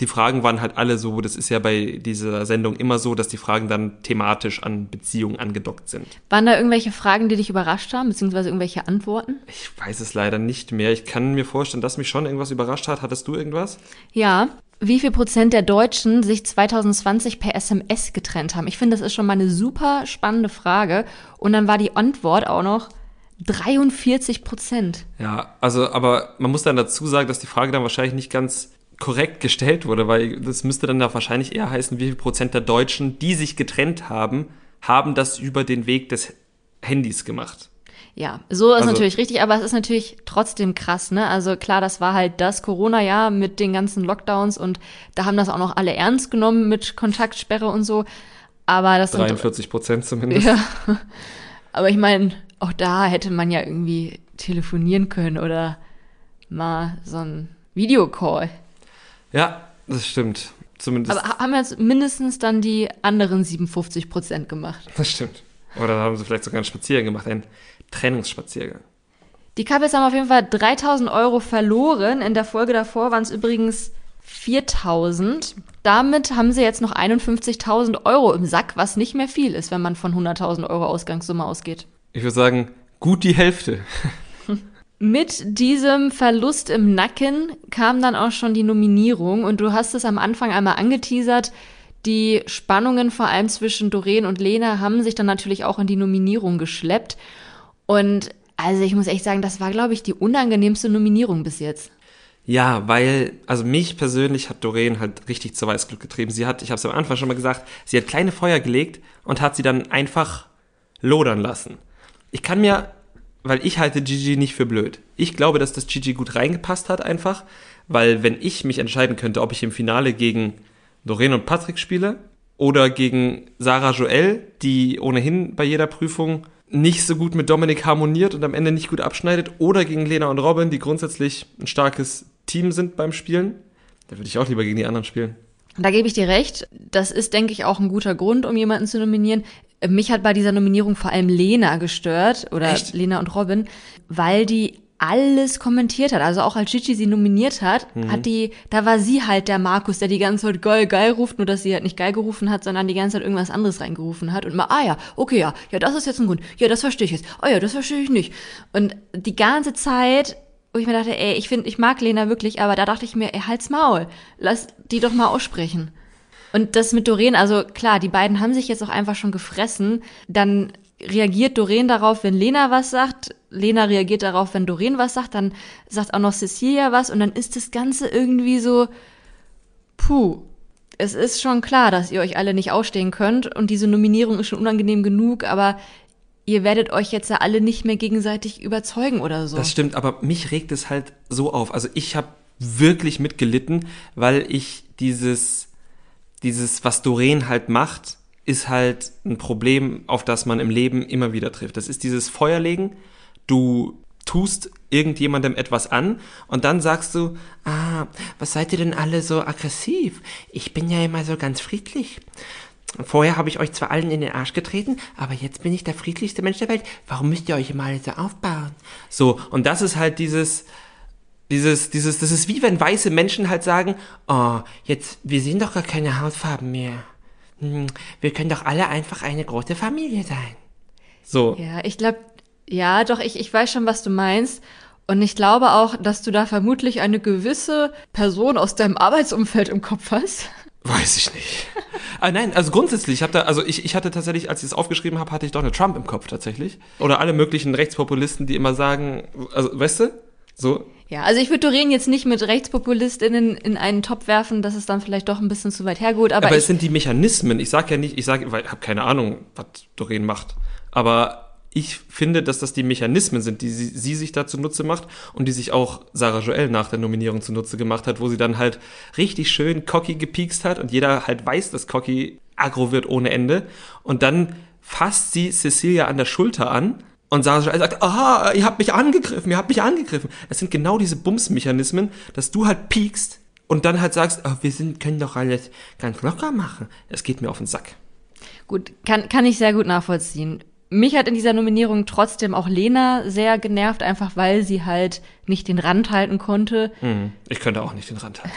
Die Fragen waren halt alle so, das ist ja bei dieser Sendung immer so, dass die Fragen dann thematisch an Beziehungen angedockt sind. Waren da irgendwelche Fragen, die dich überrascht haben, beziehungsweise irgendwelche Antworten? Ich weiß es leider nicht mehr. Ich kann mir vorstellen, dass mich schon irgendwas überrascht hat. Hattest du irgendwas? Ja. Wie viel Prozent der Deutschen sich 2020 per SMS getrennt haben? Ich finde, das ist schon mal eine super spannende Frage. Und dann war die Antwort auch noch 43 Prozent. Ja, also, aber man muss dann dazu sagen, dass die Frage dann wahrscheinlich nicht ganz korrekt gestellt wurde, weil das müsste dann da wahrscheinlich eher heißen, wie viel Prozent der Deutschen, die sich getrennt haben, haben das über den Weg des Handys gemacht. Ja, so ist Also- natürlich richtig, aber es ist natürlich trotzdem krass, ne? Also klar, das war halt das Corona-Jahr mit den ganzen Lockdowns und da haben das auch noch alle ernst genommen mit Kontaktsperre und so. Aber das sind 43 Prozent zumindest. Ja. [LAUGHS] Aber ich meine, auch da hätte man ja irgendwie telefonieren können oder mal so ein Videocall. Ja, das stimmt. Zumindest. Aber ha- haben jetzt mindestens dann die anderen 57 Prozent gemacht. das stimmt. Oder haben sie vielleicht sogar einen Spaziergang gemacht, einen Trennungsspaziergang. Die Couples haben auf jeden Fall 3000 Euro verloren. In der Folge davor waren es übrigens 4000. Damit haben sie jetzt noch 51.000 Euro im Sack, was nicht mehr viel ist, wenn man von 100.000 Euro Ausgangssumme ausgeht. Ich würde sagen, gut die Hälfte. [LAUGHS] Mit diesem Verlust im Nacken kam dann auch schon die Nominierung und du hast es am Anfang einmal angeteasert. Die Spannungen vor allem zwischen Doreen und Lena haben sich dann natürlich auch in die Nominierung geschleppt. Und also ich muss echt sagen, das war, glaube ich, die unangenehmste Nominierung bis jetzt. Ja, weil, also mich persönlich hat Doreen halt richtig zu Weißglück getrieben. Sie hat, ich habe es am Anfang schon mal gesagt, sie hat kleine Feuer gelegt und hat sie dann einfach lodern lassen. Ich kann mir, weil ich halte Gigi nicht für blöd. Ich glaube, dass das Gigi gut reingepasst hat einfach, weil wenn ich mich entscheiden könnte, ob ich im Finale gegen Doreen und Patrick spiele oder gegen Sarah Joel, die ohnehin bei jeder Prüfung nicht so gut mit Dominik harmoniert und am Ende nicht gut abschneidet, oder gegen Lena und Robin, die grundsätzlich ein starkes Team sind beim Spielen, da würde ich auch lieber gegen die anderen spielen. Da gebe ich dir recht. Das ist, denke ich, auch ein guter Grund, um jemanden zu nominieren. Mich hat bei dieser Nominierung vor allem Lena gestört oder Echt? Lena und Robin, weil die alles kommentiert hat. Also auch als Gigi sie nominiert hat, hat die, da war sie halt der Markus, der die ganze Zeit geil, geil ruft, nur dass sie halt nicht geil gerufen hat, sondern die ganze Zeit irgendwas anderes reingerufen hat und mal, ah ja, okay, ja, ja, das ist jetzt ein Grund, ja, das verstehe ich jetzt, ah ja, das verstehe ich nicht. Und die ganze Zeit, wo ich mir dachte, ey, ich finde, ich mag Lena wirklich, aber da dachte ich mir, ey, halt's Maul, lass die doch mal aussprechen. Und das mit Doreen, also klar, die beiden haben sich jetzt auch einfach schon gefressen. Dann reagiert Doreen darauf, wenn Lena was sagt. Lena reagiert darauf, wenn Doreen was sagt. Dann sagt auch noch Cecilia was. Und dann ist das Ganze irgendwie so, puh. Es ist schon klar, dass ihr euch alle nicht ausstehen könnt. Und diese Nominierung ist schon unangenehm genug. Aber ihr werdet euch jetzt ja alle nicht mehr gegenseitig überzeugen oder so. Das stimmt, aber mich regt es halt so auf. Also ich habe wirklich mitgelitten, weil ich dieses, dieses, was Doreen halt macht, ist halt ein Problem, auf das man im Leben immer wieder trifft. Das ist dieses Feuerlegen. Du tust irgendjemandem etwas an und dann sagst du, ah, was seid ihr denn alle so aggressiv? Ich bin ja immer so ganz friedlich. Vorher habe ich euch zwar allen in den Arsch getreten, aber jetzt bin ich der friedlichste Mensch der Welt. Warum müsst ihr euch immer alle so aufbauen? So, und das ist halt dieses, dieses, dieses, das ist wie wenn weiße Menschen halt sagen, oh, jetzt, wir sehen doch gar keine Hautfarben mehr. Hm, Wir können doch alle einfach eine große Familie sein. So. Ja, ich glaube, ja, doch, ich, ich weiß schon, was du meinst. Und ich glaube auch, dass du da vermutlich eine gewisse Person aus deinem Arbeitsumfeld im Kopf hast. Weiß ich nicht. ah, nein, also grundsätzlich, ich habe da, also ich, ich hatte tatsächlich, als ich es aufgeschrieben habe, hatte ich Donald Trump im Kopf tatsächlich. Oder alle möglichen Rechtspopulisten, die immer sagen, also, weißt du? So. Ja, also ich würde Doreen jetzt nicht mit RechtspopulistInnen in einen Topf werfen, das ist dann vielleicht doch ein bisschen zu weit hergeholt. Aber, Aber es sind die Mechanismen. Ich sage ja nicht, ich sage, weil ich habe keine Ahnung, was Doreen macht. Aber ich finde, dass das die Mechanismen sind, die sie, sie sich da zunutze macht und die sich auch Sarah Joel nach der Nominierung zunutze gemacht hat, wo sie dann halt richtig schön cocky gepiekst hat und jeder halt weiß, dass cocky aggro wird ohne Ende. Und dann fasst sie Cecilia an der Schulter an und Joel sagt, aha, ihr habt mich angegriffen, ihr habt mich angegriffen. Es sind genau diese Bumsmechanismen, dass du halt piekst und dann halt sagst, oh, wir sind, können doch alles ganz locker machen. Es geht mir auf den Sack. gut, kann, kann ich sehr gut nachvollziehen. Mich hat in dieser Nominierung trotzdem auch Lena sehr genervt, einfach weil sie halt nicht den Rand halten konnte. Hm, Ich könnte auch nicht den Rand halten.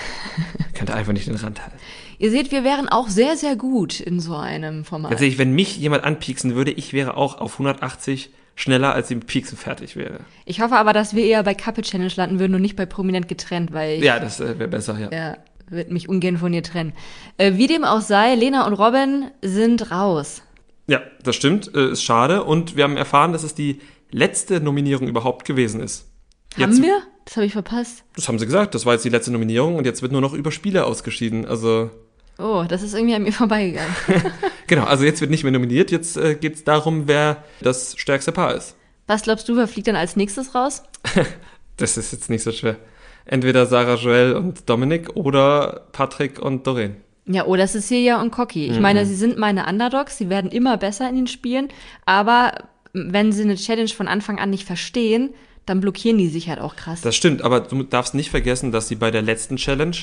Ich könnte einfach nicht den Rand halten. [LAUGHS] Ihr seht, wir wären auch sehr, sehr gut in so einem Format. Ehrlich, wenn mich jemand anpieksen würde, ich wäre auch auf 180 schneller, als sie mit Pieksen fertig wäre. Ich hoffe aber, dass wir eher bei Couple Challenge landen würden und nicht bei Prominent getrennt, weil ich Ja, das äh, wäre besser, ja. ja, wird mich ungern von ihr trennen. Äh, wie dem auch sei, Lena und Robin sind raus. Ja, das stimmt, äh, ist schade. Und wir haben erfahren, dass es die letzte Nominierung überhaupt gewesen ist. Haben Jetzt- wir? Das habe ich verpasst. Das haben sie gesagt, das war jetzt die letzte Nominierung und jetzt wird nur noch über Spiele ausgeschieden. Also, Oh, das ist irgendwie an mir [LAUGHS] vorbeigegangen. [LAUGHS] genau, also jetzt wird nicht mehr nominiert, jetzt äh, geht es darum, wer das stärkste Paar ist. Was glaubst du, wer fliegt dann als nächstes raus? [LAUGHS] Das ist jetzt nicht so schwer. Entweder Sarah Joel und Dominik oder Patrick und Doreen. Ja, oder Cecilia und Cocky. Ich meine, sie sind meine Underdogs, sie werden immer besser in den Spielen, aber wenn sie eine Challenge von Anfang an nicht verstehen, dann blockieren die sich halt auch krass. Das stimmt, aber du darfst nicht vergessen, dass sie bei der letzten Challenge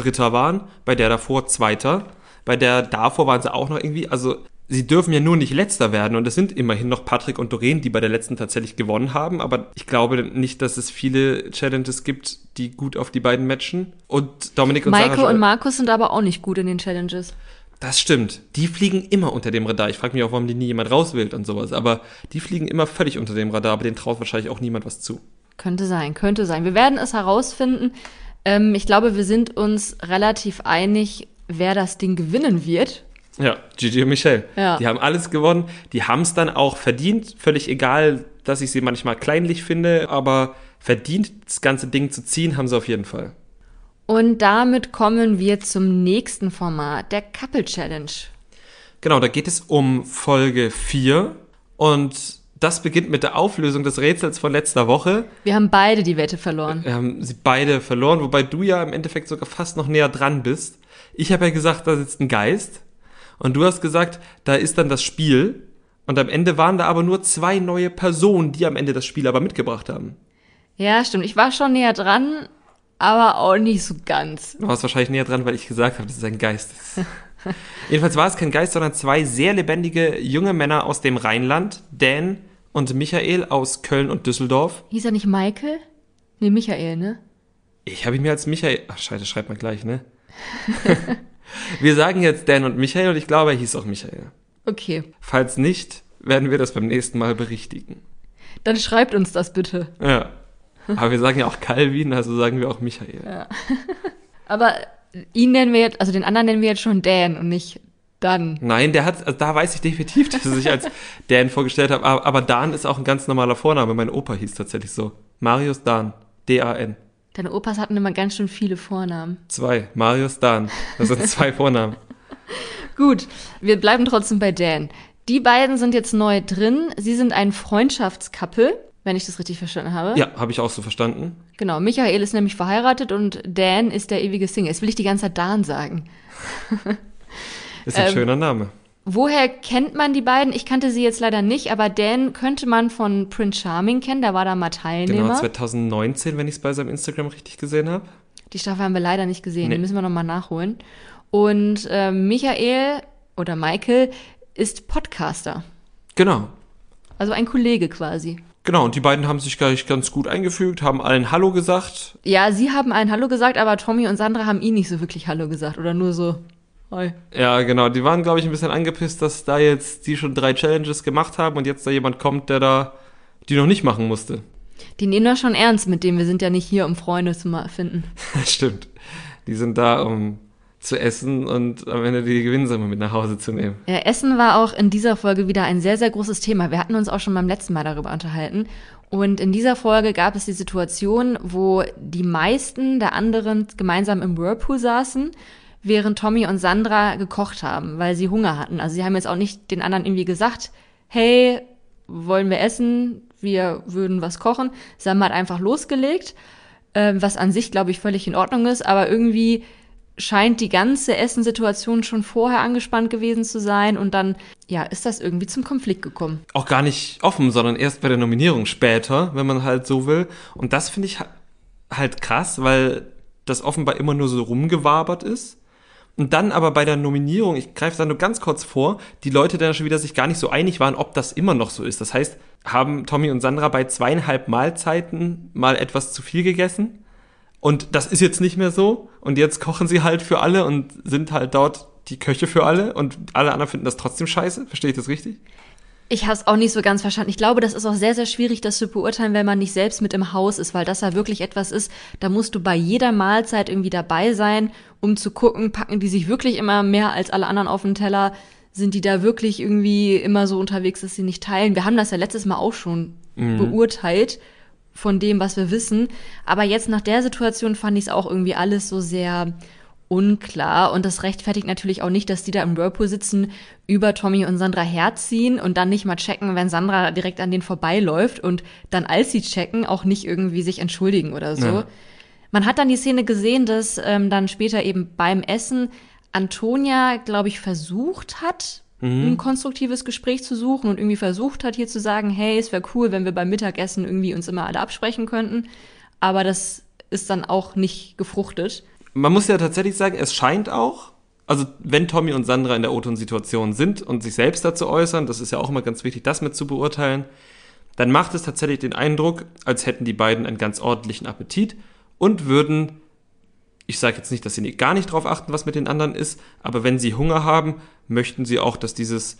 Dritter waren, bei der davor Zweiter, bei der davor waren sie auch noch irgendwie, also sie dürfen ja nur nicht Letzter werden und es sind immerhin noch Patrick und Doreen, die bei der letzten tatsächlich gewonnen haben, aber ich glaube nicht, dass es viele Challenges gibt, die gut auf die beiden matchen und Dominik und Maike Sarah und Markus sind aber auch nicht gut in den Challenges. das stimmt. Die fliegen immer unter dem Radar. Ich frage mich auch, warum die nie jemand rauswählt und sowas. Aber die fliegen immer völlig unter dem Radar, aber denen traut wahrscheinlich auch niemand was zu. Könnte sein, könnte sein. Wir werden es herausfinden. Ähm, ich glaube, wir sind uns relativ einig, wer das Ding gewinnen wird. Ja, Gigi und Michelle. Ja. Die haben alles gewonnen. Die haben es dann auch verdient. Völlig egal, dass ich sie manchmal kleinlich finde, aber verdient, das ganze Ding zu ziehen, haben sie auf jeden Fall. Und damit kommen wir zum nächsten Format, der Couple Challenge. Genau, da geht es um Folge 4 und das beginnt mit der Auflösung des Rätsels von letzter Woche. Wir haben beide die Wette verloren. Wir haben sie beide verloren, wobei du ja im Endeffekt sogar fast noch näher dran bist. Ich habe ja gesagt, da sitzt ein Geist und du hast gesagt, da ist dann das Spiel und am Ende waren da aber nur zwei neue Personen, die am Ende das Spiel aber mitgebracht haben. Ja, stimmt. Ich war schon näher dran, aber auch nicht so ganz. Du warst wahrscheinlich näher dran, weil ich gesagt habe, dass es ein Geist ist. Jedenfalls war es kein Geist, sondern zwei sehr lebendige junge Männer aus dem Rheinland, Dan und Michael aus Köln und Düsseldorf. Hieß er nicht Michael? Nee, Michael, ne? Ich habe ihn mir als Michael. Ach, scheiße, schreibt man gleich, ne? [LAUGHS] wir sagen jetzt Dan und Michael und ich glaube, er hieß auch Michael. Okay. Falls nicht, werden wir das beim nächsten Mal berichtigen. Dann schreibt uns das bitte. Ja. Aber wir sagen ja auch Calvin, also sagen wir auch Michael. [LAUGHS] Aber ihn nennen wir jetzt, also den anderen nennen wir jetzt schon Dan und nicht Dan. Nein, der hat, also da weiß ich definitiv, dass er sich als Dan vorgestellt hat, aber, aber Dan ist auch ein ganz normaler Vorname. Mein Opa hieß tatsächlich so. Marius Dan. D-A-N. Deine Opas hatten immer ganz schön viele Vornamen. Zwei. Marius Dan. Das sind zwei Vornamen. [LAUGHS] Gut, wir bleiben trotzdem bei Dan. Die beiden sind jetzt neu drin. Sie sind ein Freundschaftscouple, wenn ich das richtig verstanden habe. Ja, habe ich auch so verstanden. Genau, Michael ist nämlich verheiratet und Dan ist der ewige Single. Jetzt will ich die ganze Zeit Dan sagen. [LAUGHS] Ist ein Ähm, schöner Name. Woher kennt man die beiden? Ich kannte sie jetzt leider nicht, aber Dan könnte man von Prince Charming kennen, da war da mal Teilnehmer. Genau, 2019, wenn ich es bei seinem Instagram richtig gesehen habe. Die Staffel haben wir leider nicht gesehen, Nee. die müssen wir nochmal nachholen. Und äh, Michael oder Michael ist Podcaster, Genau. also ein Kollege quasi. Genau, und die beiden haben sich gleich ganz gut eingefügt, haben allen Hallo gesagt. Ja, sie haben ein Hallo gesagt, aber Tommy und Sandra haben ihn nicht so wirklich Hallo gesagt oder nur so Hi. Ja, genau, die waren, glaube ich, ein bisschen angepisst, dass da jetzt die schon drei Challenges gemacht haben und jetzt da jemand kommt, der da die noch nicht machen musste. Die nehmen das schon ernst mit dem, wir sind ja nicht hier, um Freunde zu finden. [LAUGHS] Stimmt. Die sind da, um zu essen und am Ende die Gewinnsumme mit nach Hause zu nehmen. Ja, Essen war auch in dieser Folge wieder ein sehr, sehr großes Thema. Wir hatten uns auch schon beim letzten Mal darüber unterhalten. Und in dieser Folge gab es die Situation, wo die meisten der anderen gemeinsam im Whirlpool saßen, während Tommy und Sandra gekocht haben, weil sie Hunger hatten. Also sie haben jetzt auch nicht den anderen irgendwie gesagt, hey, wollen wir essen? Wir würden was kochen. Haben halt einfach losgelegt, äh, was an sich, glaube ich, völlig in Ordnung ist, aber irgendwie scheint die ganze Essenssituation schon vorher angespannt gewesen zu sein und dann, ja, ist das irgendwie zum Konflikt gekommen. Auch gar nicht offen, sondern erst bei der Nominierung später, wenn man halt so will. Und das finde ich halt krass, weil das offenbar immer nur so rumgewabert ist. Und dann aber bei der Nominierung, ich greife da nur ganz kurz vor, die Leute dann schon wieder sich gar nicht so einig waren, ob das immer noch so ist. Das heißt, haben Tommy und Sandra bei zweieinhalb Mahlzeiten mal etwas zu viel gegessen? Und das ist jetzt nicht mehr so. Und jetzt kochen sie halt für alle und sind halt dort die Köche für alle und alle anderen finden das trotzdem scheiße. Verstehe ich das richtig? Ich habe es auch nicht so ganz verstanden. Ich glaube, das ist auch sehr, sehr schwierig, das zu beurteilen, wenn man nicht selbst mit im Haus ist, weil das ja wirklich etwas ist, da musst du bei jeder Mahlzeit irgendwie dabei sein, um zu gucken, packen die sich wirklich immer mehr als alle anderen auf den Teller, sind die da wirklich irgendwie immer so unterwegs, dass sie nicht teilen. Wir haben das ja letztes Mal auch schon mhm. beurteilt von dem, was wir wissen. Aber jetzt nach der Situation fand ich es auch irgendwie alles so sehr unklar. Und das rechtfertigt natürlich auch nicht, dass die da im Whirlpool sitzen, über Tommy und Sandra herziehen und dann nicht mal checken, wenn Sandra direkt an denen vorbeiläuft und dann, als sie checken, auch nicht irgendwie sich entschuldigen oder so. Ja. Man hat dann die Szene gesehen, dass ähm, dann später eben beim Essen Antonia, glaube ich, versucht hat, mhm. ein konstruktives Gespräch zu suchen und irgendwie versucht hat, hier zu sagen, hey, es wäre cool, wenn wir beim Mittagessen irgendwie uns immer alle absprechen könnten. Aber das ist dann auch nicht gefruchtet. Man muss ja tatsächlich sagen, es scheint auch, also wenn Tommy und Sandra in der O-Ton-Situation sind und sich selbst dazu äußern, das ist ja auch immer ganz wichtig, das mit zu beurteilen, dann macht es tatsächlich den Eindruck, als hätten die beiden einen ganz ordentlichen Appetit und würden ich sage jetzt nicht, dass sie gar nicht drauf achten, was mit den anderen ist, aber wenn sie Hunger haben, möchten sie auch, dass dieses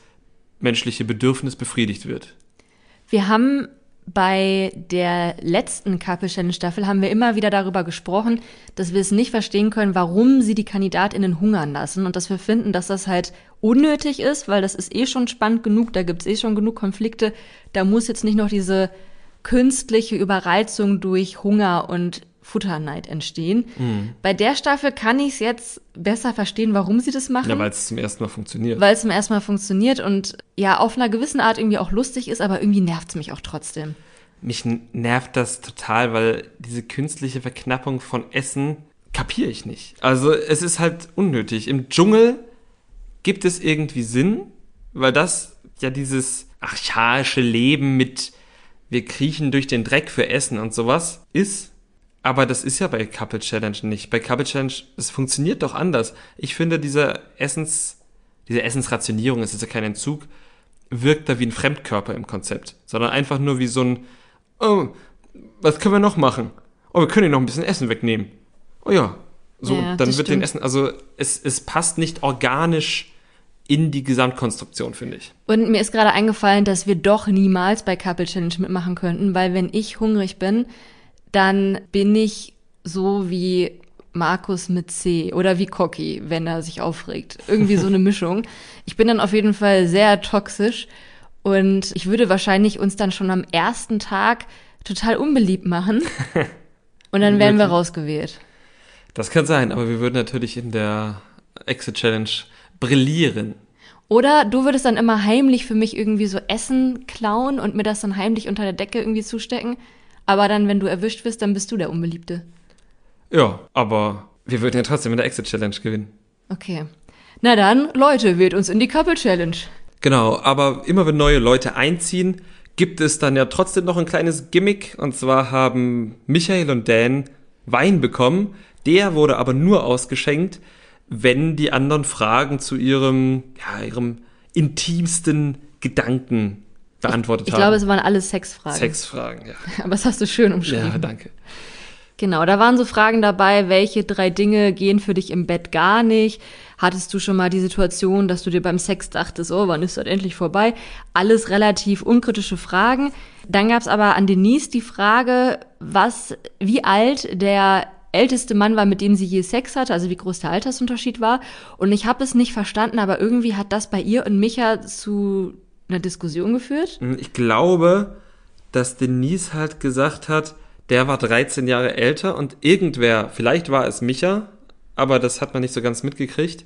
menschliche Bedürfnis befriedigt wird. Wir haben bei der letzten Couple Challenge Staffel haben wir immer wieder darüber gesprochen, dass wir es nicht verstehen können, warum sie die Kandidatinnen hungern lassen und dass wir finden, dass das halt unnötig ist, weil das ist eh schon spannend genug, da gibt es eh schon genug Konflikte, da muss jetzt nicht noch diese künstliche Überreizung durch Hunger und Futterneid entstehen. Mhm. Bei der Staffel kann ich es jetzt besser verstehen, warum sie das machen. Ja, weil es zum ersten Mal funktioniert. Weil es zum ersten Mal funktioniert und ja, auf einer gewissen Art irgendwie auch lustig ist, aber irgendwie nervt es mich auch trotzdem. Mich nervt das total, weil diese künstliche Verknappung von Essen kapiere ich nicht. Also es ist halt unnötig. Im Dschungel gibt es irgendwie Sinn, weil das ja dieses archaische Leben mit wir kriechen durch den Dreck für Essen und sowas ist. Aber das ist ja bei Couple Challenge nicht. Bei Couple Challenge, es funktioniert doch anders. Ich finde, diese Essens, diese Essensrationierung, es ist ja kein Entzug, wirkt da wie ein Fremdkörper im Konzept, sondern einfach nur wie so ein, oh, was können wir noch machen? Oh, wir können ihnen noch ein bisschen Essen wegnehmen. Oh ja. So, ja, dann wird stimmt. den Essen, also es, es passt nicht organisch in die Gesamtkonstruktion, finde ich. Und mir ist gerade eingefallen, dass wir doch niemals bei Couple Challenge mitmachen könnten, weil wenn ich hungrig bin, dann bin ich so wie Markus mit C oder wie Cocky, wenn er sich aufregt. Irgendwie so eine [LAUGHS] Mischung. Ich bin dann auf jeden Fall sehr toxisch und ich würde wahrscheinlich uns dann schon am ersten Tag total unbeliebt machen [LAUGHS] und dann wären wir rausgewählt. Das kann sein, aber wir würden natürlich in der Exit Challenge brillieren. Oder du würdest dann immer heimlich für mich irgendwie so Essen klauen und mir das dann heimlich unter der Decke irgendwie zustecken. Aber dann, wenn du erwischt wirst, dann bist du der Unbeliebte. Ja, aber wir würden ja trotzdem in der Exit Challenge gewinnen. Okay. Na dann, Leute, wählt uns in die Couple Challenge. Genau, aber immer wenn neue Leute einziehen, gibt es dann ja trotzdem noch ein kleines Gimmick. Und zwar haben Michael und Dan Wein bekommen. Der wurde aber nur ausgeschenkt, wenn die anderen Fragen zu ihrem, ja, ihrem intimsten Gedanken beantwortet ich, ich haben. Ich glaube, es waren alles Sexfragen. Sexfragen, ja. [LAUGHS] Aber das hast du schön umschrieben. Ja, danke. Genau, da waren so Fragen dabei, welche drei Dinge gehen für dich im Bett gar nicht? Hattest du schon mal die Situation, dass du dir beim Sex dachtest, oh, wann ist das endlich vorbei? Alles relativ unkritische Fragen. Dann gab es aber an Denise die Frage, was, wie alt der älteste Mann war, mit dem sie je Sex hatte, also wie groß der Altersunterschied war. Und ich habe es nicht verstanden, aber irgendwie hat das bei ihr und Micha zu einer Diskussion geführt. Hm, ich glaube, dass Denise halt gesagt hat, der war 13 Jahre älter und irgendwer, vielleicht war es Micha, aber das hat man nicht so ganz mitgekriegt,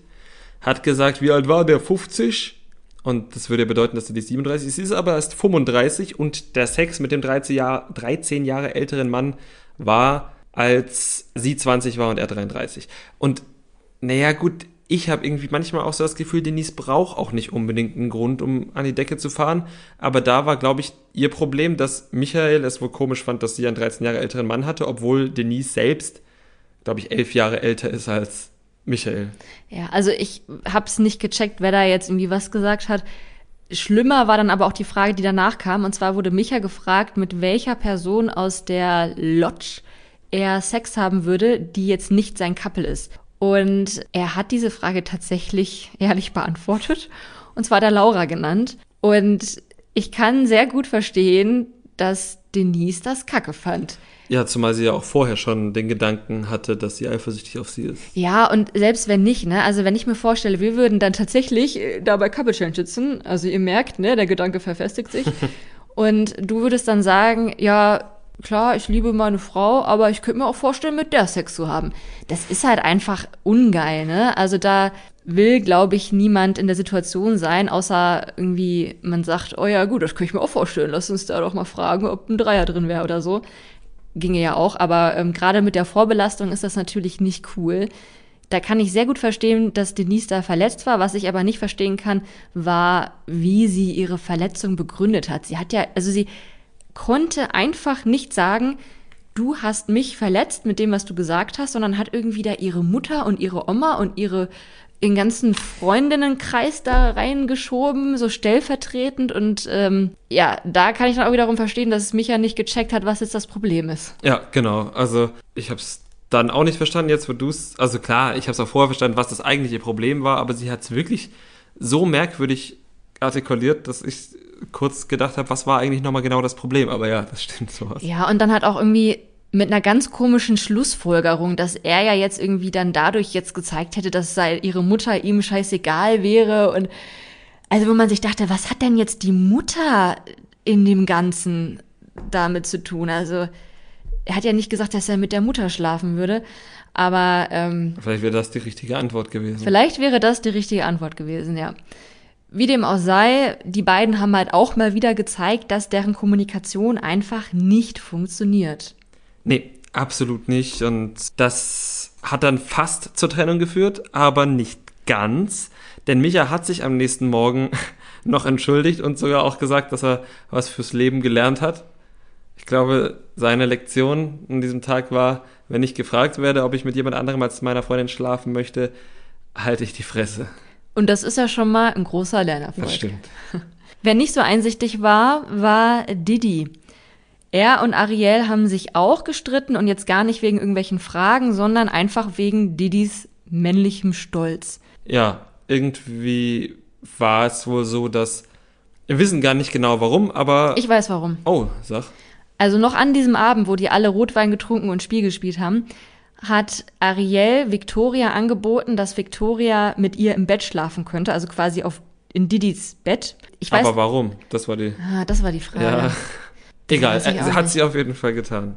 hat gesagt, wie alt war der? 50? Und das würde ja bedeuten, dass sie die 37 ist. Sie ist aber erst 35 und der Sex mit dem 13, Jahr, 13 Jahre älteren Mann war, als sie 20 war und er 33. Und naja, gut, ich habe irgendwie manchmal auch so das Gefühl, Denise braucht auch nicht unbedingt einen Grund, um an die Decke zu fahren. Aber da war, glaube ich, ihr Problem, dass Michael es wohl komisch fand, dass sie einen 13 Jahre älteren Mann hatte, obwohl Denise selbst, glaube ich, elf Jahre älter ist als Michael. Ja, also ich habe es nicht gecheckt, wer da jetzt irgendwie was gesagt hat. Schlimmer war dann aber auch die Frage, die danach kam. Und zwar wurde Micha gefragt, mit welcher Person aus der Lodge er Sex haben würde, die jetzt nicht sein Couple ist. Und er hat diese Frage tatsächlich ehrlich beantwortet. Und zwar der Laura genannt. Und ich kann sehr gut verstehen, dass Denise das kacke fand. Ja, zumal sie ja auch vorher schon den Gedanken hatte, dass sie eifersüchtig auf sie ist. Ja, und selbst wenn nicht, ne, also wenn ich mir vorstelle, wir würden dann tatsächlich äh, da bei Couple Change sitzen, also ihr merkt, ne, der Gedanke verfestigt sich, [LAUGHS] und du würdest dann sagen, ja, klar, ich liebe meine Frau, aber ich könnte mir auch vorstellen, mit der Sex zu haben. Das ist halt einfach ungeil, ne? Also da will, glaube ich, niemand in der Situation sein, außer irgendwie man sagt, oh ja, gut, das könnte ich mir auch vorstellen, lass uns da doch mal fragen, ob ein Dreier drin wäre oder so ginge ja auch, aber ähm, gerade mit der Vorbelastung ist das natürlich nicht cool. Da kann ich sehr gut verstehen, dass Denise da verletzt war. Was ich aber nicht verstehen kann, war, wie sie ihre Verletzung begründet hat. Sie hat ja, also sie konnte einfach nicht sagen, du hast mich verletzt mit dem, was du gesagt hast, sondern hat irgendwie da ihre Mutter und ihre Oma und ihre den ganzen Freundinnenkreis da reingeschoben, so stellvertretend. Und ähm, ja, da kann ich dann auch wiederum verstehen, dass es Micha nicht gecheckt hat, was jetzt das Problem ist. Ja, genau. Also ich habe es dann auch nicht verstanden, jetzt wo du es, also klar, ich habe es auch vorher verstanden, was das eigentliche Problem war, aber sie hat es wirklich so merkwürdig artikuliert, dass ich kurz gedacht habe, was war eigentlich nochmal genau das Problem. Aber ja, das stimmt sowas. Ja, und dann hat auch irgendwie mit einer ganz komischen Schlussfolgerung, dass er ja jetzt irgendwie dann dadurch jetzt gezeigt hätte, dass sei ihre Mutter ihm scheißegal wäre und also wo man sich dachte, was hat denn jetzt die Mutter in dem Ganzen damit zu tun? Also er hat ja nicht gesagt, dass er mit der Mutter schlafen würde, aber ähm, vielleicht wäre das die richtige Antwort gewesen. Vielleicht wäre das die richtige Antwort gewesen, ja. Wie dem auch sei, die beiden haben halt auch mal wieder gezeigt, dass deren Kommunikation einfach nicht funktioniert. Nee, absolut nicht. Und das hat dann fast zur Trennung geführt, aber nicht ganz. Denn Micha hat sich am nächsten Morgen [LAUGHS] noch entschuldigt und sogar auch gesagt, dass er was fürs Leben gelernt hat. Ich glaube, seine Lektion an diesem Tag war, wenn ich gefragt werde, ob ich mit jemand anderem als meiner Freundin schlafen möchte, halte ich die Fresse. Und das ist ja schon mal ein großer Lernerfolg. Das stimmt. [LAUGHS] Wer nicht so einsichtig war, war Didi. Er und Ariel haben sich auch gestritten und jetzt gar nicht wegen irgendwelchen Fragen, sondern einfach wegen Didis männlichem Stolz. Ja, irgendwie war es wohl so, dass wir wissen gar nicht genau warum, aber. Ich weiß warum. Oh, sag. Also noch an diesem Abend, wo die alle Rotwein getrunken und Spiel gespielt haben, hat Ariel Victoria angeboten, dass Victoria mit ihr im Bett schlafen könnte, also quasi auf in Didis Bett. Ich weiß, aber warum? Das war die. Ah, das war die Frage. Ja. [LAUGHS] Egal, äh, hat sie auf jeden Fall getan.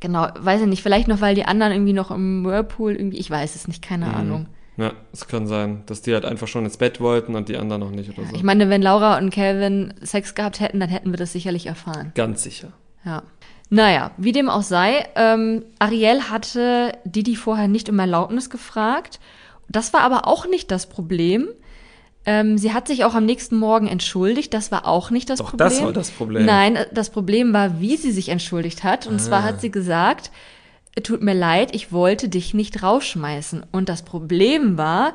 Genau, weiß ich nicht, vielleicht noch, weil die anderen irgendwie noch im Whirlpool irgendwie, ich weiß es nicht, keine mhm. Ahnung. Ja, es kann sein, dass die halt einfach schon ins Bett wollten und die anderen noch nicht oder ja, so. Ich meine, wenn Laura und Calvin Sex gehabt hätten, dann hätten wir das sicherlich erfahren. Ganz sicher. Ja. Naja, wie dem auch sei, ähm, Ariel hatte Didi vorher nicht um Erlaubnis gefragt. Das war aber auch nicht das Problem. Ähm, sie hat sich auch am nächsten Morgen entschuldigt. Das war auch nicht das Doch, Problem. Das war das Problem. Nein, äh, das Problem war, wie sie sich entschuldigt hat. Und ah. zwar hat sie gesagt, tut mir leid, ich wollte dich nicht rausschmeißen. Und das Problem war,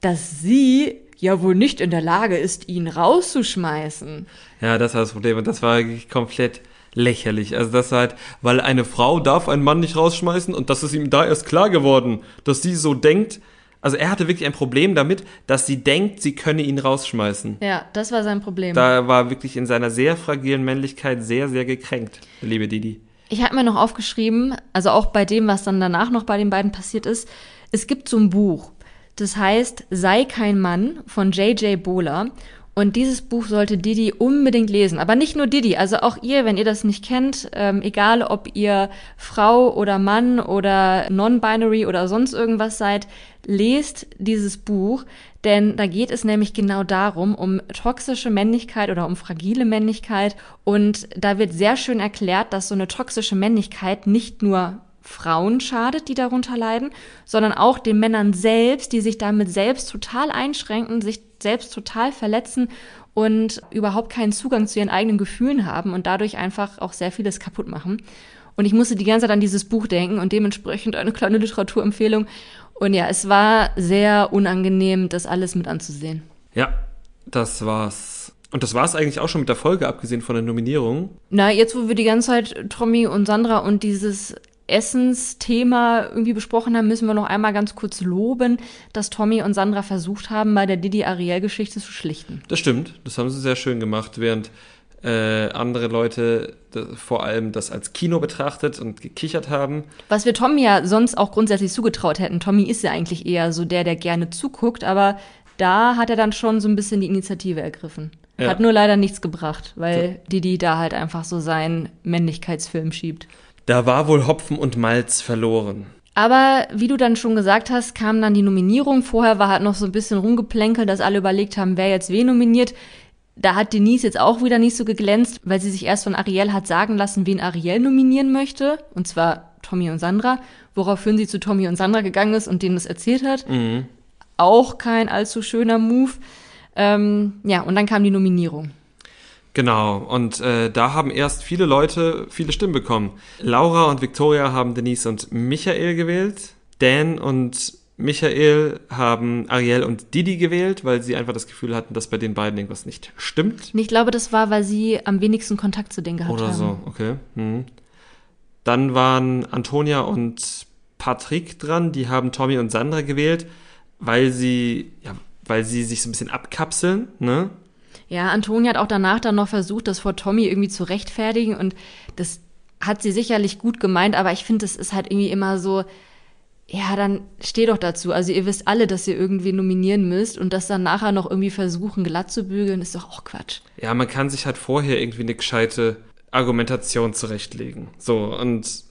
dass sie ja wohl nicht in der Lage ist, ihn rauszuschmeißen. Ja, das war das Problem. Und das war komplett lächerlich. Also das halt, weil eine Frau darf einen Mann nicht rausschmeißen und das ist ihm da erst klar geworden, dass sie so denkt, also er hatte wirklich ein Problem damit, dass sie denkt, sie könne ihn rausschmeißen. Ja, das war sein Problem. Da war wirklich in seiner sehr fragilen Männlichkeit sehr, sehr gekränkt, liebe Didi. Ich habe mir noch aufgeschrieben, also auch bei dem, was dann danach noch bei den beiden passiert ist, es gibt so ein Buch, das heißt Sei kein Mann von J.J. Bohler. Und dieses Buch sollte Didi unbedingt lesen. Aber nicht nur Didi, also auch ihr, wenn ihr das nicht kennt, ähm, egal ob ihr Frau oder Mann oder non-binary oder sonst irgendwas seid, lest dieses Buch, denn da geht es nämlich genau darum, um toxische Männlichkeit oder um fragile Männlichkeit. Und da wird sehr schön erklärt, dass so eine toxische Männlichkeit nicht nur Frauen schadet, die darunter leiden, sondern auch den Männern selbst, die sich damit selbst total einschränken, sich selbst total verletzen und überhaupt keinen Zugang zu ihren eigenen Gefühlen haben und dadurch einfach auch sehr vieles kaputt machen. Und ich musste die ganze Zeit an dieses Buch denken und dementsprechend eine kleine Literaturempfehlung. Und ja, es war sehr unangenehm, das alles mit anzusehen. Ja, das war's. Und das war's eigentlich auch schon mit der Folge, abgesehen von der Nominierung. Na, jetzt, wo wir die ganze Zeit Tommy und Sandra und dieses Essensthema irgendwie besprochen haben, müssen wir noch einmal ganz kurz loben, dass Tommy und Sandra versucht haben, bei der Didi-Ariel-Geschichte zu schlichten. Das stimmt, das haben sie sehr schön gemacht, während äh, andere Leute vor allem das als Kino betrachtet und gekichert haben. Was wir Tommy ja sonst auch grundsätzlich zugetraut hätten. Tommy ist ja eigentlich eher so der, der gerne zuguckt, aber da hat er dann schon so ein bisschen die Initiative ergriffen. Ja. Hat nur leider nichts gebracht, weil so. Didi da halt einfach so seinen Männlichkeitsfilm schiebt. Da war wohl Hopfen und Malz verloren. Aber wie du dann schon gesagt hast, kam dann die Nominierung. Vorher war halt noch so ein bisschen rumgeplänkelt, dass alle überlegt haben, wer jetzt wen nominiert. Da hat Denise jetzt auch wieder nicht so geglänzt, weil sie sich erst von Ariel hat sagen lassen, wen Ariel nominieren möchte. Und zwar Tommy und Sandra. Woraufhin sie zu Tommy und Sandra gegangen ist und denen das erzählt hat. Mhm. Auch kein allzu schöner Move. Ähm, ja, und dann kam die Nominierung. Genau, und äh, da haben erst viele Leute viele Stimmen bekommen. Laura und Victoria haben Denise und Michael gewählt. Dan und Michael haben Ariel und Didi gewählt, weil sie einfach das Gefühl hatten, dass bei den beiden irgendwas nicht stimmt. Ich glaube, das war, weil sie am wenigsten Kontakt zu denen gehabt Oder haben. Oder so, okay. Hm. Dann waren Antonia und Patrick dran, die haben Tommy und Sandra gewählt, weil sie, ja, weil sie sich so ein bisschen abkapseln, ne? Ja, Antonia hat auch danach dann noch versucht, das vor Tommy irgendwie zu rechtfertigen und das hat sie sicherlich gut gemeint, aber ich finde, es ist halt irgendwie immer so, ja, dann steh doch dazu. Also ihr wisst alle, dass ihr irgendwie nominieren müsst und das dann nachher noch irgendwie versuchen, glatt zu bügeln, ist doch auch Quatsch. Ja, man kann sich halt vorher irgendwie eine gescheite Argumentation zurechtlegen. So, und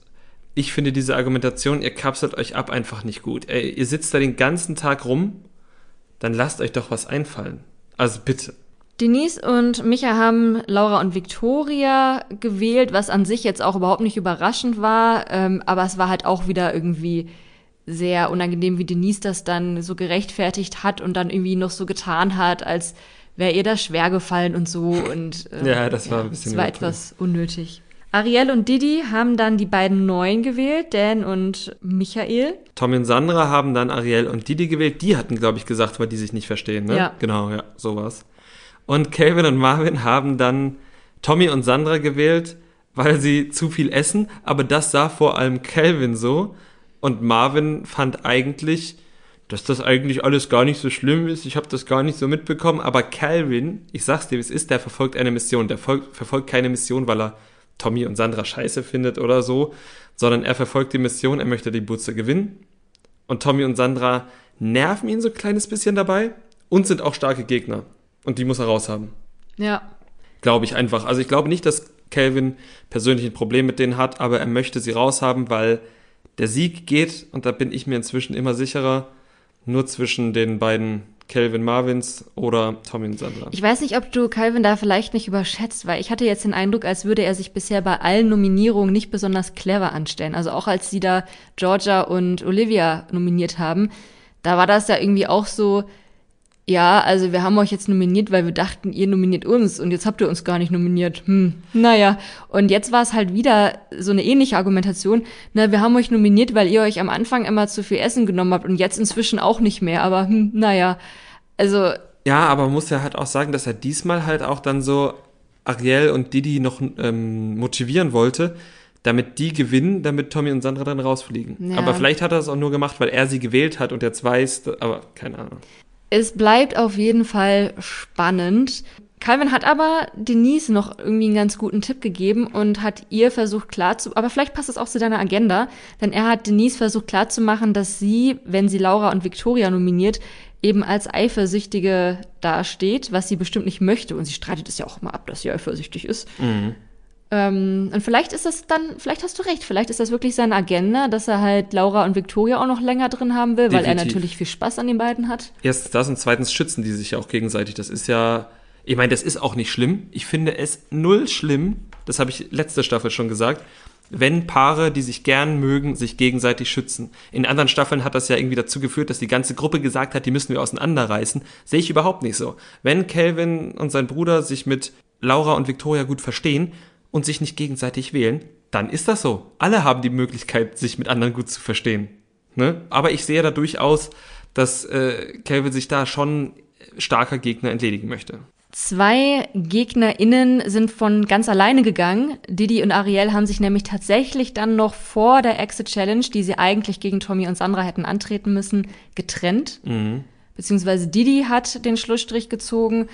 ich finde diese Argumentation, ihr kapselt euch ab, einfach nicht gut. Ey, ihr sitzt da den ganzen Tag rum, dann lasst euch doch was einfallen. Also bitte. Denise und Micha haben Laura und Victoria gewählt, was an sich jetzt auch überhaupt nicht überraschend war, ähm, aber es war halt auch wieder irgendwie sehr unangenehm, wie Denise das dann so gerechtfertigt hat und dann irgendwie noch so getan hat, als wäre ihr das schwer gefallen und so und ähm, ja, das war ja, ein bisschen das war etwas unnötig. Ariel und Didi haben dann die beiden Neuen gewählt, Dan und Michael. Tommy und Sandra haben dann Ariel und Didi gewählt. Die hatten, glaube ich, gesagt, weil die sich nicht verstehen, ne? Ja. Genau, ja, sowas. Und Calvin und Marvin haben dann Tommy und Sandra gewählt, weil sie zu viel essen, aber das sah vor allem Calvin so. Und Marvin fand eigentlich, dass das eigentlich alles gar nicht so schlimm ist. Ich habe das gar nicht so mitbekommen. Aber Calvin, ich sag's dir, wie es ist, der verfolgt eine Mission. Der verfolgt keine Mission, weil er Tommy und Sandra scheiße findet oder so, sondern er verfolgt die Mission, er möchte die Butze gewinnen. Und Tommy und Sandra nerven ihn so ein kleines bisschen dabei und sind auch starke Gegner. Und die muss er raushaben. Ja. Glaube ich einfach. Also ich glaube nicht, dass Calvin persönlich ein Problem mit denen hat, aber er möchte sie raushaben, weil der Sieg geht, und da bin ich mir inzwischen immer sicherer, nur zwischen den beiden Calvin Marvins oder Tommy und Sandra. Ich weiß nicht, ob du Calvin da vielleicht nicht überschätzt, weil ich hatte jetzt den Eindruck, als würde er sich bisher bei allen Nominierungen nicht besonders clever anstellen. Also auch als sie da Georgia und Olivia nominiert haben, da war das ja irgendwie auch so, ja, also wir haben euch jetzt nominiert, weil wir dachten, ihr nominiert uns und jetzt habt ihr uns gar nicht nominiert. Hm, naja. Und jetzt war es halt wieder so eine ähnliche Argumentation. Na, wir haben euch nominiert, weil ihr euch am Anfang immer zu viel Essen genommen habt und jetzt inzwischen auch nicht mehr. Aber hm, naja, also. Ja, aber man muss ja halt auch sagen, dass er diesmal halt auch dann so Ariel und Didi noch ähm, motivieren wollte, damit die gewinnen, damit Tommy und Sandra dann rausfliegen. Ja. Aber vielleicht hat er das auch nur gemacht, weil er sie gewählt hat und jetzt weiß, aber keine Ahnung. Es bleibt auf jeden Fall spannend. Calvin hat aber Denise noch irgendwie einen ganz guten Tipp gegeben und hat ihr versucht klarzu, aber vielleicht passt es auch zu deiner Agenda, denn er hat Denise versucht klarzumachen, dass sie, wenn sie Laura und Victoria nominiert, eben als Eifersüchtige dasteht, was sie bestimmt nicht möchte. Und sie streitet es ja auch immer ab, dass sie eifersüchtig ist. Mhm. Ähm, und vielleicht ist das dann, vielleicht hast du recht, vielleicht ist das wirklich seine Agenda, dass er halt Laura und Victoria auch noch länger drin haben will, weil er Definitiv. natürlich viel Spaß an den beiden hat. Erstens das und zweitens schützen die sich ja auch gegenseitig. Das ist ja, ich meine, das ist auch nicht schlimm. Ich finde es null schlimm, das habe ich letzte Staffel schon gesagt, wenn Paare, die sich gern mögen, sich gegenseitig schützen. In anderen Staffeln hat das ja irgendwie dazu geführt, dass die ganze Gruppe gesagt hat, die müssen wir auseinanderreißen. Sehe ich überhaupt nicht so. Wenn Calvin und sein Bruder sich mit Laura und Victoria gut verstehen und sich nicht gegenseitig wählen, dann ist das so. Alle haben die Möglichkeit, sich mit anderen gut zu verstehen. Ne? Aber ich sehe da durchaus, dass äh, sich da schon starker Gegner entledigen möchte. Zwei GegnerInnen sind von ganz alleine gegangen. Didi und Ariel haben sich nämlich tatsächlich dann noch vor der Exit Challenge, die sie eigentlich gegen Tommy und Sandra hätten antreten müssen, getrennt. Mhm. Beziehungsweise Didi hat den Schlussstrich gezogen.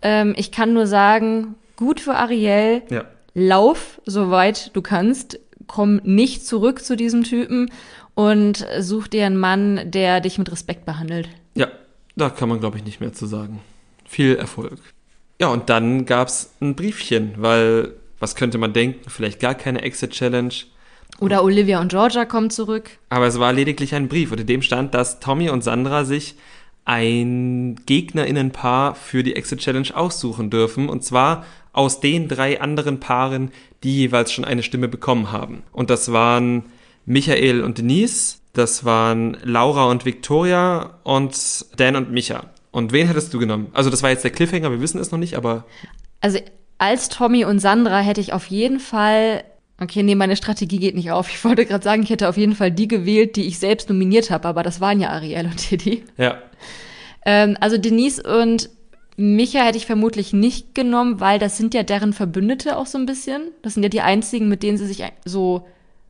Ähm, ich kann nur sagen, gut für Ariel. Ja. Lauf, soweit du kannst. Komm nicht zurück zu diesem Typen und such dir einen Mann, der dich mit Respekt behandelt. Ja, da kann man, glaube ich, nicht mehr zu sagen. Viel Erfolg. Ja, und dann gab's ein Briefchen, weil, was könnte man denken? Vielleicht gar keine Exit-Challenge. Oder Olivia und Georgia kommen zurück. Aber es war lediglich ein Brief, unter dem stand, dass Tommy und Sandra sich ein Gegnerinnenpaar für die Exit Challenge aussuchen dürfen. Und zwar aus den drei anderen Paaren, die jeweils schon eine Stimme bekommen haben. Und das waren Michael und Denise, das waren Laura und Victoria und Dan und Micha. Und wen hättest du genommen? Also das war jetzt der Cliffhanger, wir wissen es noch nicht, aber Also als Tommy und Sandra hätte ich auf jeden Fall. Okay, nee, meine Strategie geht nicht auf. [LAUGHS] Ich wollte gerade sagen, ich hätte auf jeden Fall die gewählt, die ich selbst nominiert habe, aber das waren ja Ariel und Didi. ja. Ähm, also Denise und Micha hätte ich vermutlich nicht genommen, weil das sind ja deren Verbündete auch so ein bisschen. Das sind ja die einzigen, mit denen sie sich so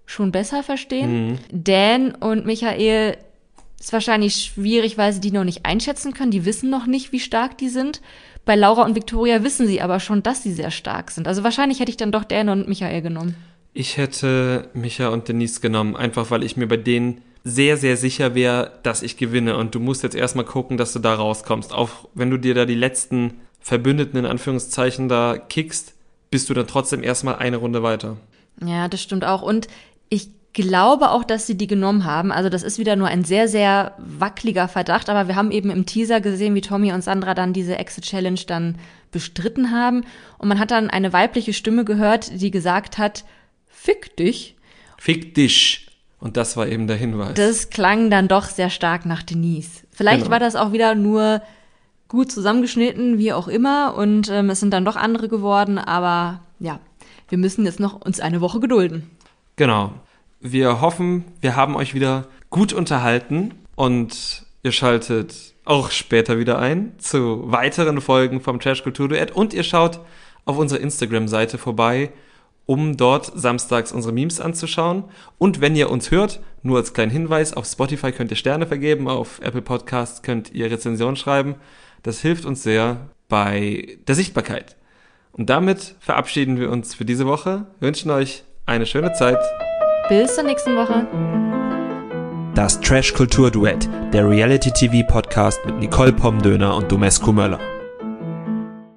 schon besser verstehen. Dan und Michael ist wahrscheinlich schwierig, weil sie die noch nicht einschätzen können. Die wissen noch nicht, wie stark die sind. Bei Laura und Victoria wissen sie aber schon, dass sie sehr stark sind. Also wahrscheinlich hätte ich dann doch Dan und Michael genommen. Ich hätte Micha und Denise genommen, einfach weil ich mir bei denen sehr, sehr sicher wäre, dass ich gewinne. Und du musst jetzt erstmal gucken, dass du da rauskommst. Auch wenn du dir da die letzten Verbündeten in Anführungszeichen da kickst, bist du dann trotzdem erstmal eine Runde weiter. Ja, das stimmt auch. Und ich glaube auch, dass sie die genommen haben. Also das ist wieder nur ein sehr, sehr wackeliger Verdacht. Aber wir haben eben im Teaser gesehen, wie Tommy und Sandra dann diese Exit Challenge dann bestritten haben. Und man hat dann eine weibliche Stimme gehört, die gesagt hat, fick dich. Fick dich. Und das war eben der Hinweis. Das klang dann doch sehr stark nach Denise. Vielleicht Genau. war das auch wieder nur gut zusammengeschnitten, wie auch immer. Und ähm, es sind dann doch andere geworden. Aber ja, wir müssen jetzt noch uns eine Woche gedulden. Genau. Wir hoffen, wir haben euch wieder gut unterhalten und ihr schaltet auch später wieder ein zu weiteren Folgen vom Trash Kultur Duett und ihr schaut auf unserer Instagram-Seite vorbei, um dort samstags unsere Memes anzuschauen. Und wenn ihr uns hört, nur als kleinen Hinweis, auf Spotify könnt ihr Sterne vergeben, auf Apple Podcasts könnt ihr Rezensionen schreiben. Das hilft uns sehr bei der Sichtbarkeit. Und damit verabschieden wir uns für diese Woche, wünschen euch eine schöne Zeit. Bis zur nächsten Woche. Das Trash Kultur Duett, der Reality TV Podcast mit Nicole Pomdöner und Domescu Möller.